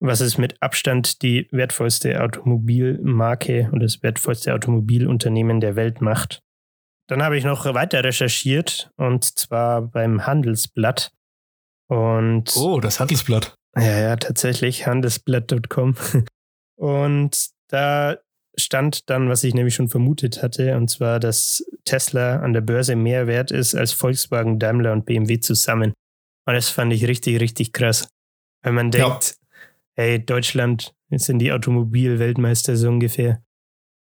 was es mit Abstand die wertvollste Automobilmarke und das wertvollste Automobilunternehmen der Welt macht. Dann habe ich noch weiter recherchiert und zwar beim Handelsblatt. Und oh, das Handelsblatt. Ja, ja, tatsächlich, handelsblatt.com. Und da stand dann, was ich nämlich schon vermutet hatte, und zwar, dass Tesla an der Börse mehr wert ist als Volkswagen, Daimler und BMW zusammen. Und das fand ich richtig, richtig krass. Weil man denkt, ja. hey, Deutschland sind die Automobil-Weltmeister so ungefähr.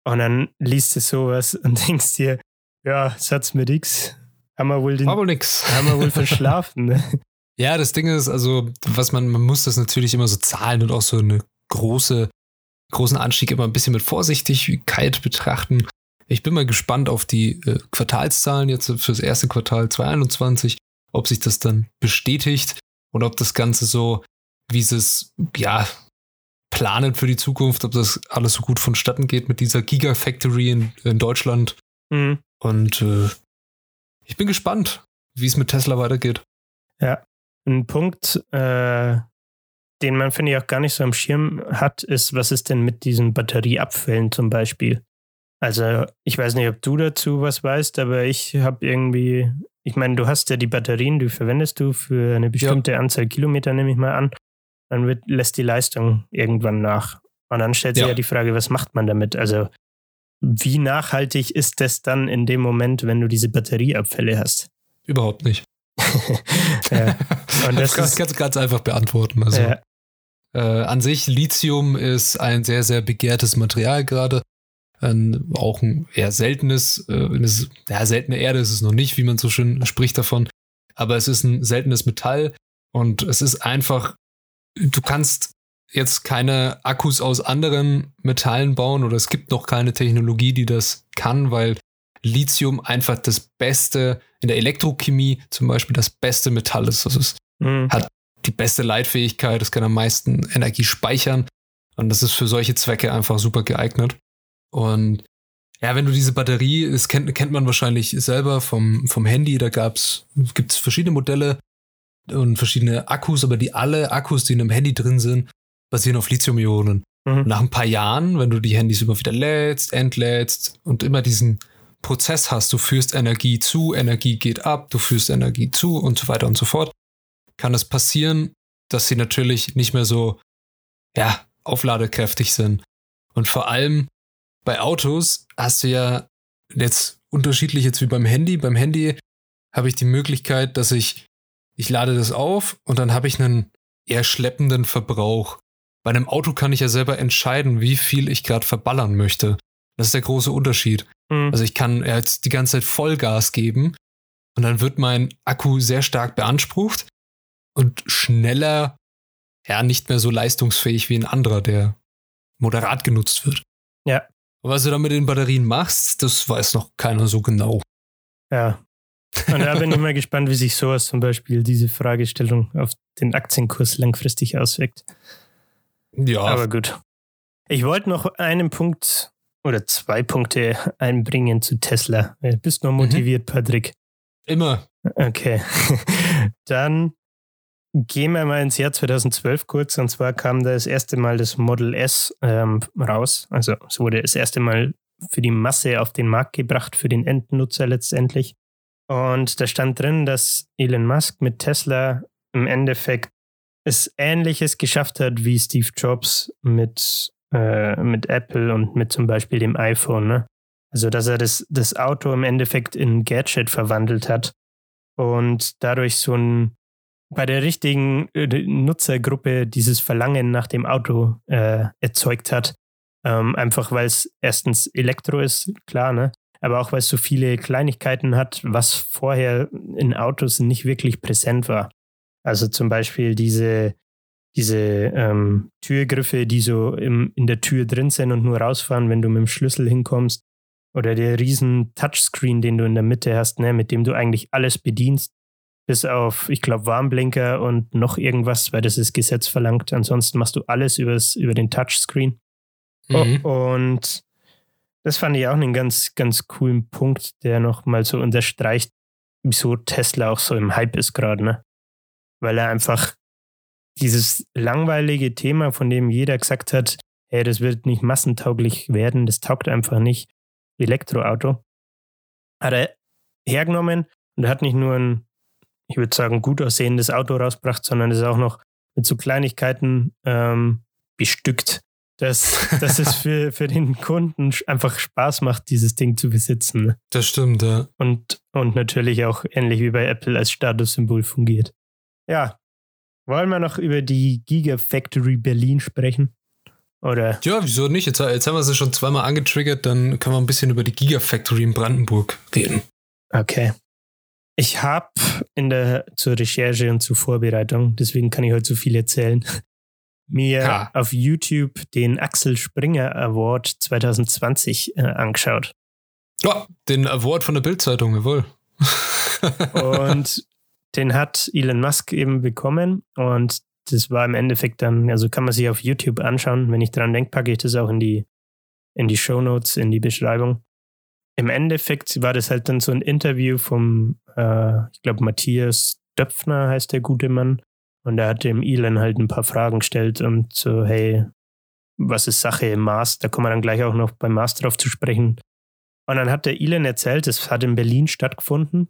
Und dann liest du sowas und denkst dir, ja, Satz mit X. Haben wir wohl den. Aber nix. Haben wir wohl verschlafen. Ne? Ja, das Ding ist, also, was man, man muss das natürlich immer so zahlen und auch so eine große, großen Anstieg immer ein bisschen mit Vorsichtigkeit betrachten. Ich bin mal gespannt auf die äh, Quartalszahlen jetzt für das erste Quartal 2021, ob sich das dann bestätigt und ob das Ganze so, wie sie es, ja, planen für die Zukunft, ob das alles so gut vonstatten geht mit dieser Gigafactory in, in Deutschland. Mhm. Und äh, ich bin gespannt, wie es mit Tesla weitergeht. Ja, ein Punkt, äh, den man, finde ich, auch gar nicht so am Schirm hat, ist, was ist denn mit diesen Batterieabfällen zum Beispiel? Also, ich weiß nicht, ob du dazu was weißt, aber ich habe irgendwie, ich meine, du hast ja die Batterien, die verwendest du für eine bestimmte ja. Anzahl Kilometer, nehme ich mal an. Dann wird, lässt die Leistung irgendwann nach. Und dann stellt sich ja. ja die Frage, was macht man damit? Also, wie nachhaltig ist das dann in dem Moment, wenn du diese Batterieabfälle hast? Überhaupt nicht. ja. Und das, das kannst du ganz einfach beantworten. Also, ja. äh, an sich, Lithium ist ein sehr, sehr begehrtes Material gerade. Ähm, auch ein eher seltenes, äh, ist, ja, seltene Erde ist es noch nicht, wie man so schön spricht davon. Aber es ist ein seltenes Metall und es ist einfach, du kannst jetzt keine Akkus aus anderen Metallen bauen oder es gibt noch keine Technologie, die das kann, weil Lithium einfach das beste, in der Elektrochemie zum Beispiel das beste Metall ist. Das ist, mhm. hat die beste Leitfähigkeit, es kann am meisten Energie speichern und das ist für solche Zwecke einfach super geeignet. Und ja, wenn du diese Batterie, das kennt, kennt man wahrscheinlich selber vom, vom Handy, da gab's, gibt's verschiedene Modelle und verschiedene Akkus, aber die alle Akkus, die in einem Handy drin sind, basieren auf Lithium-Ionen. Mhm. Nach ein paar Jahren, wenn du die Handys immer wieder lädst, entlädst und immer diesen Prozess hast, du führst Energie zu, Energie geht ab, du führst Energie zu und so weiter und so fort, kann es passieren, dass sie natürlich nicht mehr so, ja, aufladekräftig sind. Und vor allem bei Autos hast du ja jetzt unterschiedlich jetzt wie beim Handy. Beim Handy habe ich die Möglichkeit, dass ich, ich lade das auf und dann habe ich einen eher schleppenden Verbrauch. Bei einem Auto kann ich ja selber entscheiden, wie viel ich gerade verballern möchte. Das ist der große Unterschied. Mhm. Also ich kann jetzt die ganze Zeit Vollgas geben und dann wird mein Akku sehr stark beansprucht und schneller, ja, nicht mehr so leistungsfähig wie ein anderer, der moderat genutzt wird. Ja. Und was du dann mit den Batterien machst, das weiß noch keiner so genau. Ja. Und da bin ich mal gespannt, wie sich sowas zum Beispiel, diese Fragestellung auf den Aktienkurs langfristig auswirkt. Ja. Aber gut. Ich wollte noch einen Punkt oder zwei Punkte einbringen zu Tesla. Du bist noch mhm. motiviert, mhm. Patrick? Immer. Okay. Dann gehen wir mal ins Jahr 2012 kurz. Und zwar kam da das erste Mal das Model S ähm, raus. Also es wurde das erste Mal für die Masse auf den Markt gebracht, für den Endnutzer letztendlich. Und da stand drin, dass Elon Musk mit Tesla im Endeffekt es Ähnliches geschafft hat wie Steve Jobs mit äh, mit Apple und mit zum Beispiel dem iPhone. Ne? Also, dass er das, das Auto im Endeffekt in Gadget verwandelt hat und dadurch so ein bei der richtigen äh, Nutzergruppe dieses Verlangen nach dem Auto äh, erzeugt hat. Ähm, einfach weil es erstens Elektro ist, klar, ne? Aber auch weil es so viele Kleinigkeiten hat, was vorher in Autos nicht wirklich präsent war. Also zum Beispiel diese diese ähm, Türgriffe, die so im, in der Tür drin sind und nur rausfahren, wenn du mit dem Schlüssel hinkommst. Oder der riesen Touchscreen, den du in der Mitte hast, ne, mit dem du eigentlich alles bedienst, bis auf, ich glaube, Warnblinker und noch irgendwas, weil das das Gesetz verlangt. Ansonsten machst du alles übers, über den Touchscreen. Mhm. und das fand ich auch einen ganz, ganz coolen Punkt, der nochmal so unterstreicht, wieso Tesla auch so im Hype ist gerade, ne? Weil er einfach dieses langweilige Thema, von dem jeder gesagt hat, hey, das wird nicht massentauglich werden, das taugt einfach nicht, Elektroauto. hat er hergenommen und hat nicht nur ein, ich würde sagen, gut aussehendes Auto rausgebracht, sondern ist auch noch mit so Kleinigkeiten ähm, bestückt, dass, dass es für, für den Kunden einfach Spaß macht, dieses Ding zu besitzen. Ne? Das stimmt, ja. Und, und natürlich auch ähnlich wie bei Apple als Statussymbol fungiert. Ja. Wollen wir noch über die Gigafactory Berlin sprechen? Oder? Ja, wieso nicht? Jetzt, jetzt haben wir sie schon zweimal angetriggert, dann können wir ein bisschen über die Gigafactory in Brandenburg reden. Okay. Ich habe in der zur Recherche und zur Vorbereitung, deswegen kann ich heute so viel erzählen, mir Ha. auf YouTube den Axel Springer Award 2020 äh, angeschaut. Ja, den Award von der Bildzeitung, jawohl. Und den hat Elon Musk eben bekommen und das war im Endeffekt dann, also kann man sich auf YouTube anschauen. Wenn ich dran denke, packe ich das auch in die, in die Show Notes, in die Beschreibung. Im Endeffekt war das halt dann so ein Interview vom, äh, ich glaube, Matthias Döpfner heißt der gute Mann. Und er hat dem Elon halt ein paar Fragen gestellt und so, hey, was ist Sache im Mars? Da kommen wir dann gleich auch noch beim Mars drauf zu sprechen. Und dann hat der Elon erzählt, es hat in Berlin stattgefunden.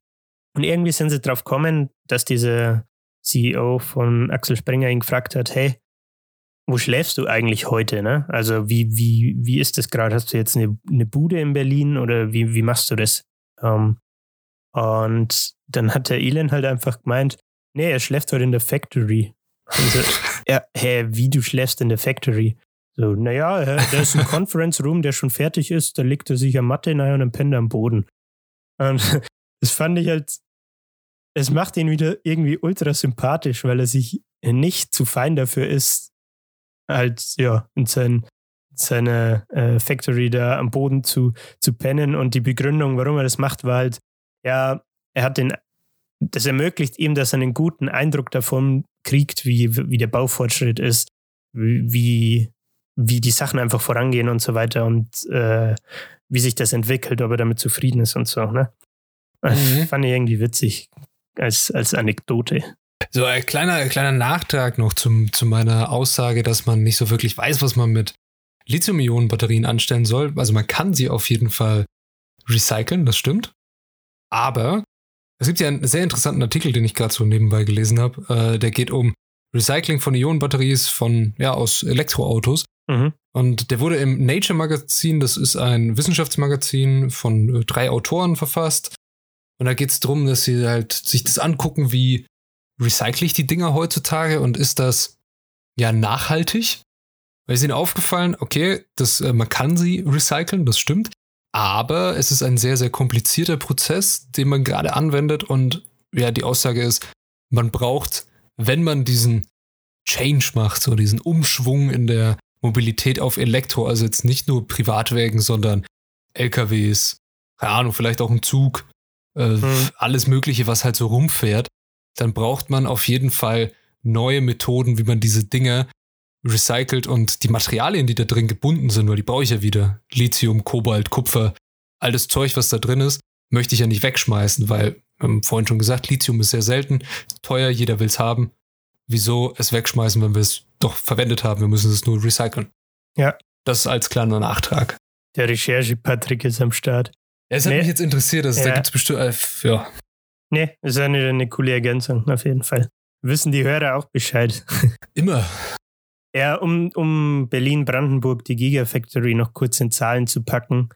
Und irgendwie sind sie drauf gekommen, dass dieser CEO von Axel Springer ihn gefragt hat, hey, wo schläfst du eigentlich heute? Ne? Also wie, wie, wie ist das gerade? Hast du jetzt eine, eine Bude in Berlin oder wie, wie machst du das? Ähm, und dann hat der Elon halt einfach gemeint, nee, er schläft heute in der Factory. Also, ja, hä, wie du schläfst in der Factory? So, naja, da ist ein Conference Room, der schon fertig ist, da legt er sich am Matte naja, und dann pennt er am Boden. Und das fand ich halt, es macht ihn wieder irgendwie ultra sympathisch, weil er sich nicht zu fein dafür ist, halt, ja, in sein, seiner äh, Factory da am Boden zu, zu pennen. Und die Begründung, warum er das macht, war halt, ja, er hat den, das ermöglicht ihm, dass er einen guten Eindruck davon kriegt, wie, wie der Baufortschritt ist, wie, wie die Sachen einfach vorangehen und so weiter und äh, wie sich das entwickelt, ob er damit zufrieden ist und so. Ne? Mhm. Fand ich irgendwie witzig als, als Anekdote. So ein kleiner, kleiner Nachtrag noch zum, zu meiner Aussage, dass man nicht so wirklich weiß, was man mit Lithium-Ionen-Batterien anstellen soll. Also man kann sie auf jeden Fall recyceln, das stimmt. Aber es gibt ja einen sehr interessanten Artikel, den ich gerade so nebenbei gelesen habe. Äh, der geht um Recycling von Ionenbatteries von, ja, aus Elektroautos. Mhm. Und der wurde im Nature Magazin, das ist ein Wissenschaftsmagazin von äh, drei Autoren verfasst. Und da geht es darum, dass sie halt sich das angucken, wie recycle ich die Dinger heutzutage und ist das ja nachhaltig? Weil ist ihnen aufgefallen, okay, das, äh, man kann sie recyceln, das stimmt. Aber es ist ein sehr, sehr komplizierter Prozess, den man gerade anwendet. Und ja, die Aussage ist, man braucht, wenn man diesen Change macht, so diesen Umschwung in der Mobilität auf Elektro, also jetzt nicht nur Privatwägen, sondern LKWs, keine Ahnung, vielleicht auch ein Zug, äh, Hm. alles Mögliche, was halt so rumfährt, dann braucht man auf jeden Fall neue Methoden, wie man diese Dinge recycelt und die Materialien, die da drin gebunden sind, weil die brauche ich ja wieder. Lithium, Kobalt, Kupfer, all das Zeug, was da drin ist, möchte ich ja nicht wegschmeißen, weil, wir haben vorhin schon gesagt, Lithium ist sehr selten, teuer, jeder will es haben. Wieso es wegschmeißen, wenn wir es doch verwendet haben? Wir müssen es nur recyceln. Ja. Das als kleiner Nachtrag. Der Recherche-Patrick ist am Start. Es hat Nee. mich jetzt interessiert, also da Ja. gibt es bestimmt, äh, ja. Nee, ist eine, eine coole Ergänzung, auf jeden Fall. Wissen die Hörer auch Bescheid. Immer. Ja, um, um Berlin-Brandenburg die Gigafactory noch kurz in Zahlen zu packen.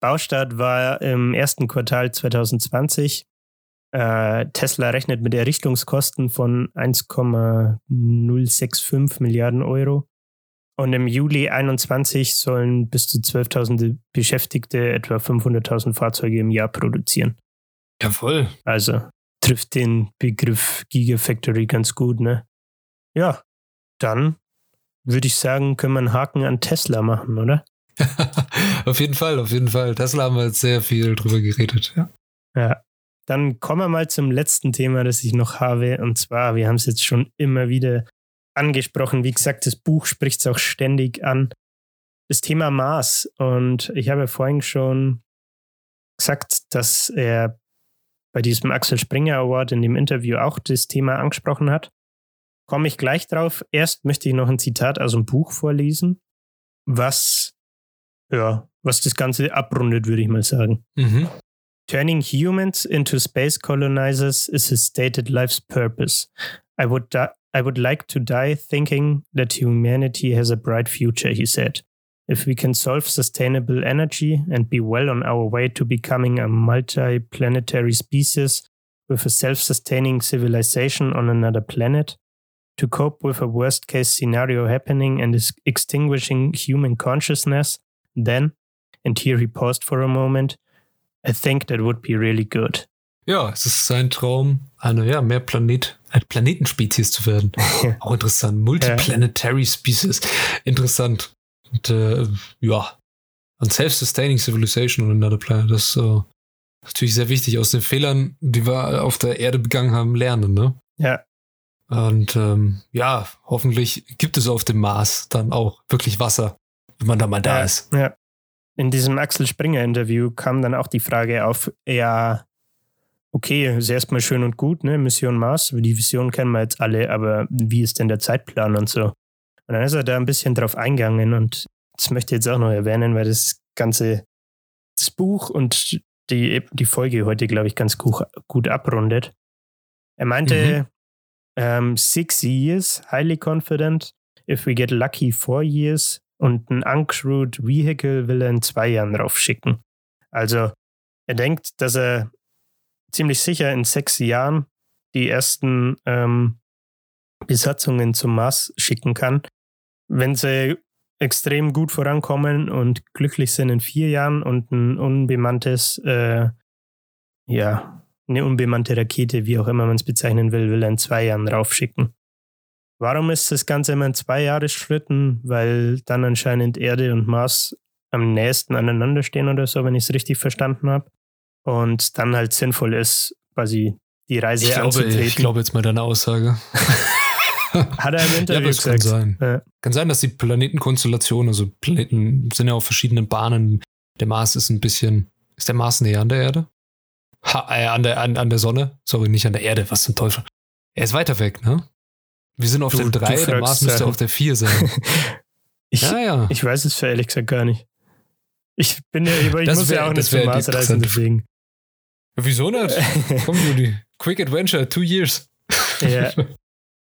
Baustart war im ersten Quartal 2020. Äh, Tesla rechnet mit Errichtungskosten von 1,065 Milliarden Euro. Und im Juli 21 sollen bis zu 12.000 Beschäftigte etwa 500.000 Fahrzeuge im Jahr produzieren. Jawohl. Also trifft den Begriff Gigafactory ganz gut, ne? Ja, dann würde ich sagen, können wir einen Haken an Tesla machen, oder? auf jeden Fall, auf jeden Fall. Tesla haben wir jetzt sehr viel drüber geredet. Ja. Ja. Dann kommen wir mal zum letzten Thema, das ich noch habe. Und zwar, wir haben es jetzt schon immer wieder angesprochen. Wie gesagt, das Buch spricht es auch ständig an. Das Thema Mars. Und ich habe ja vorhin schon gesagt, dass er bei diesem Axel Springer Award in dem Interview auch das Thema angesprochen hat. Komme ich gleich drauf. Erst möchte ich noch ein Zitat aus dem Buch vorlesen, was, ja, was das Ganze abrundet, würde ich mal sagen. Mhm. Turning humans into space colonizers is his stated life's purpose. I would I would like to die thinking that humanity has a bright future, he said. If we can solve sustainable energy and be well on our way to becoming a multi planetary species with a self sustaining civilization on another planet, to cope with a worst case scenario happening and is extinguishing human consciousness, then, and here he paused for a moment, I think that would be really good. Ja, es ist sein Traum, eine ja, mehr Planet, eine Planetenspezies zu werden. Auch interessant. Multiplanetary Species. Interessant. Und, äh, ja. Und Self-Sustaining Civilization on another planet. Das ist äh, natürlich sehr wichtig. Aus den Fehlern, die wir auf der Erde begangen haben, lernen, ne? Ja. Und ähm, ja, hoffentlich gibt es auf dem Mars dann auch wirklich Wasser, wenn man da mal da ja, ist. Ja. In diesem Axel Springer Interview kam dann auch die Frage auf, ja, okay, ist erstmal schön und gut, ne, Mission Mars, die Vision kennen wir jetzt alle, aber wie ist denn der Zeitplan und so? Und dann ist er da ein bisschen drauf eingegangen und das möchte ich jetzt auch noch erwähnen, weil das ganze das Buch und die, die Folge heute, glaube ich, ganz gut, gut abrundet. Er meinte, mhm. um, six years, highly confident. If we get lucky, four years. Und ein uncrewed Vehicle will er in zwei Jahren raufschicken. Also er denkt, dass er ziemlich sicher in sechs Jahren die ersten ähm, Besatzungen zum Mars schicken kann. Wenn sie extrem gut vorankommen und glücklich sind in vier Jahren und ein unbemanntes, äh, ja, eine unbemannte Rakete, wie auch immer man es bezeichnen will, will er in zwei Jahren raufschicken. Warum ist das Ganze immer in zwei Jahresschritten? Weil dann anscheinend Erde und Mars am nächsten aneinander stehen oder so, wenn ich es richtig verstanden habe. Und dann halt sinnvoll ist, quasi die Reise ich glaube, anzutreten. Ich glaube jetzt mal deine Aussage. Hat er im Interview ja, gesagt. kann sein. Ja. Kann sein, dass die Planetenkonstellation, also Planeten sind ja auf verschiedenen Bahnen. Der Mars ist ein bisschen. Ist der Mars näher an der Erde? Ha, äh, an, der, an, an der Sonne? Sorry, nicht an der Erde, was zum Teufel. Er ist weiter weg, ne? Wir sind auf Du- der 3, du der Mars müsste auf der 4 sein. ich, ja, ja. ich weiß es für ehrlich gesagt gar nicht. Ich bin ja, ich Das muss wär- ja auch nicht zum Mars reisen, deswegen. Wieso nicht? Komm, Judy. Quick Adventure, two years. Ja.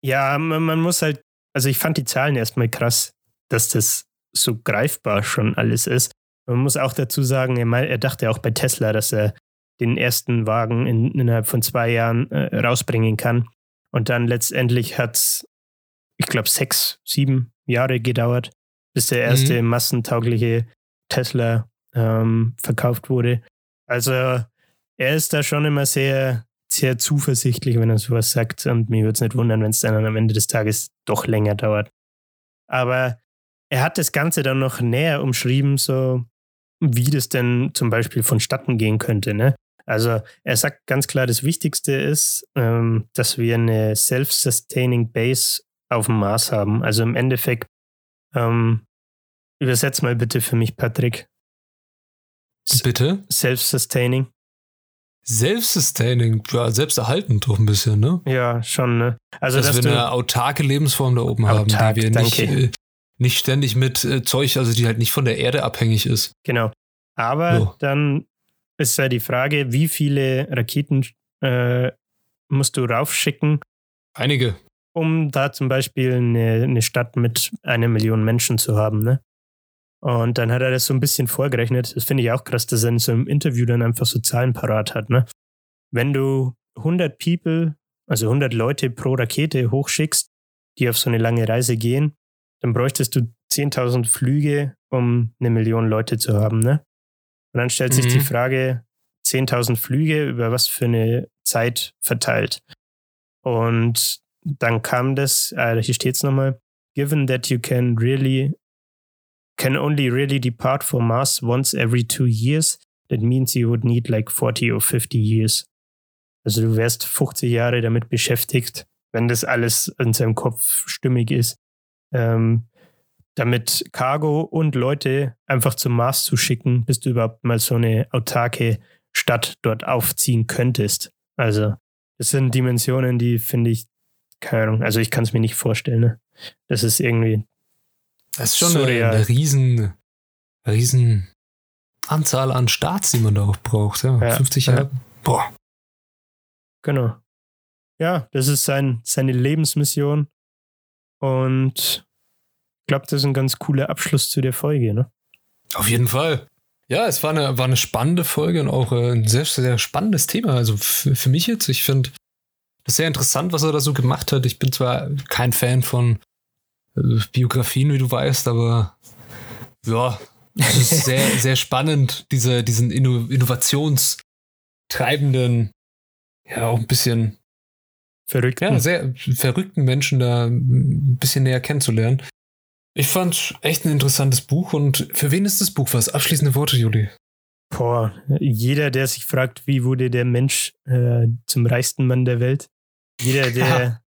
Ja, man, muss halt, also ich fand die Zahlen erstmal krass, dass das so greifbar schon alles ist. Man muss auch dazu sagen, er, er dachte auch bei Tesla, dass er den ersten Wagen in, innerhalb von zwei Jahren äh, rausbringen kann. Und dann letztendlich hat es, ich glaube, sechs, sieben Jahre gedauert, bis der erste massentaugliche Tesla ähm, verkauft wurde. Also er ist da schon immer sehr, sehr zuversichtlich, wenn er sowas sagt. Und mir würde es nicht wundern, wenn es dann am Ende des Tages doch länger dauert. Aber er hat das Ganze dann noch näher umschrieben, so wie das denn zum Beispiel vonstatten gehen könnte. Ne? Also er sagt ganz klar, das Wichtigste ist, ähm, dass wir eine self-sustaining Base auf dem Mars haben. Also im Endeffekt, ähm, übersetz mal bitte für mich, Patrick. Bitte? Self-sustaining. Self-sustaining, ja, selbsterhaltend doch ein bisschen, ne? Ja, schon, ne? Also, dass, dass, wir eine autarke Lebensform da oben Autark, haben, die wir nicht, danke. äh, nicht ständig mit äh, Zeug, also die halt nicht von der Erde abhängig ist. genau. Aber So. dann ist ja die Frage, wie viele Raketen äh, musst du raufschicken, Einige. um da zum Beispiel eine, eine Stadt mit einer Million Menschen zu haben, ne? Und dann hat er das so ein bisschen vorgerechnet. Das finde ich auch krass, dass er in so einem Interview dann einfach so Zahlen parat hat, ne? Wenn du 100 People, also 100 Leute pro Rakete hochschickst, die auf so eine lange Reise gehen, dann bräuchtest du 10.000 Flüge, um eine Million Leute zu haben, ne? Und dann stellt sich Mhm. die Frage, 10.000 Flüge über was für eine Zeit verteilt. Und dann kam das, äh, hier steht es nochmal, given that you can really, can only really depart for Mars once every two years, that means you would need like 40 or 50 years. Also du wärst 50 Jahre damit beschäftigt, wenn das alles in seinem Kopf stimmig ist, ähm, damit Cargo und Leute einfach zum Mars zu schicken, bis du überhaupt mal so eine autarke Stadt dort aufziehen könntest. Also das sind Dimensionen, die finde ich, keine Ahnung, also ich kann es mir nicht vorstellen. Ne? Das ist irgendwie, Das ist schon eine, Surreal. eine riesen, riesen Anzahl an Starts, die man da auch braucht. Ja, Ja, 50 ja. Jahre. Boah. Genau. Ja, das ist sein, seine Lebensmission. Und ich glaube, das ist ein ganz cooler Abschluss zu der Folge, ne? Auf jeden Fall. Ja, es war eine, war eine spannende Folge und auch äh, ein sehr, sehr spannendes Thema. Also für, mich jetzt, ich finde das sehr interessant, was er da so gemacht hat. Ich bin zwar kein Fan von Biografien, wie du weißt, aber ja, es ist sehr, sehr spannend, diese, diesen Inno innovationstreibenden, ja, auch ein bisschen Verrückt. ja, sehr verrückten Menschen da ein bisschen näher kennenzulernen. Ich fand echt ein interessantes Buch und für wen ist das Buch was? Abschließende Worte, Juli. Boah, jeder, der sich fragt, wie wurde der Mensch äh, zum reichsten Mann der Welt, jeder, der,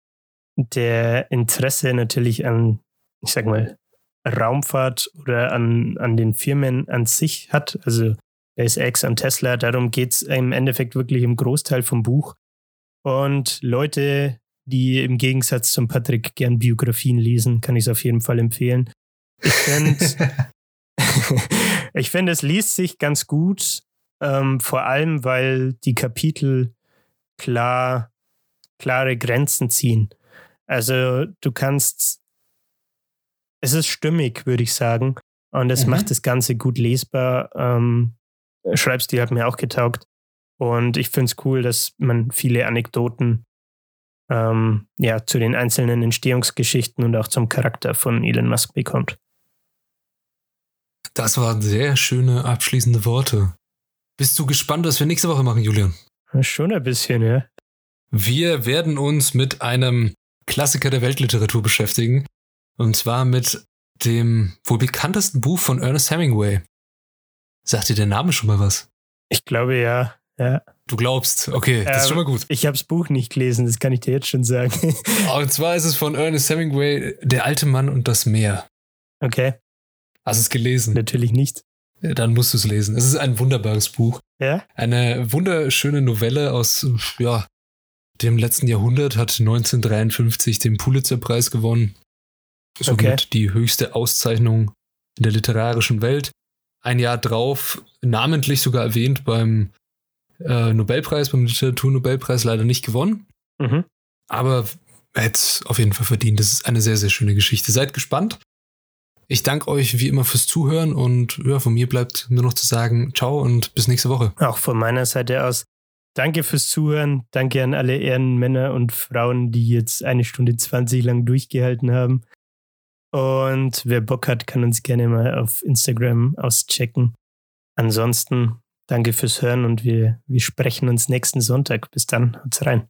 der Interesse natürlich an, ich sag mal, Raumfahrt oder an, an den Firmen an sich hat, also SpaceX und Tesla, darum geht es im Endeffekt wirklich im Großteil vom Buch. Und Leute, die im Gegensatz zum Patrick gern Biografien lesen, kann ich es auf jeden Fall empfehlen. Ich finde, ich finde, es liest sich ganz gut, ähm, vor allem, weil die Kapitel klar, klare Grenzen ziehen. Also du kannst, es ist stimmig, würde ich sagen, und es Mhm. macht das Ganze gut lesbar. Ähm, Schreibstil hat mir auch getaugt. Und ich finde es cool, dass man viele Anekdoten ähm, ja, zu den einzelnen Entstehungsgeschichten und auch zum Charakter von Elon Musk bekommt. Das waren sehr schöne abschließende Worte. Bist du gespannt, was wir nächste Woche machen, Julian? Schon ein bisschen, ja. Wir werden uns mit einem Klassiker der Weltliteratur beschäftigen. Und zwar mit dem wohl bekanntesten Buch von Ernest Hemingway. Sagt dir der Name schon mal was? Ich glaube ja. ja. Du glaubst. Okay, das ist Ähm, schon mal gut. Ich habe das Buch nicht gelesen, das kann ich dir jetzt schon sagen. Und zwar ist es von Ernest Hemingway, Der alte Mann und das Meer. okay, Hast du es gelesen? natürlich nicht. Dann musst du es lesen. Es ist ein wunderbares Buch. Ja? Eine wunderschöne Novelle aus ja, dem letzten Jahrhundert, hat 1953 den Pulitzerpreis gewonnen. Somit Okay. die höchste Auszeichnung in der literarischen Welt. Ein Jahr drauf, namentlich sogar erwähnt beim äh, Nobelpreis, beim Literaturnobelpreis leider nicht gewonnen. Mhm. Aber er hätte es auf jeden Fall verdient. Das ist eine sehr, sehr schöne Geschichte. Seid gespannt. Ich danke euch wie immer fürs Zuhören und ja, von mir bleibt nur noch zu sagen, ciao und bis nächste Woche. Auch von meiner Seite aus. Danke fürs Zuhören. Danke an alle Ehrenmänner und Frauen, die jetzt eine Stunde 20 lang durchgehalten haben. Und wer Bock hat, kann uns gerne mal auf Instagram auschecken. Ansonsten danke fürs Hören und wir, wir sprechen uns nächsten Sonntag. Bis dann, haut's rein.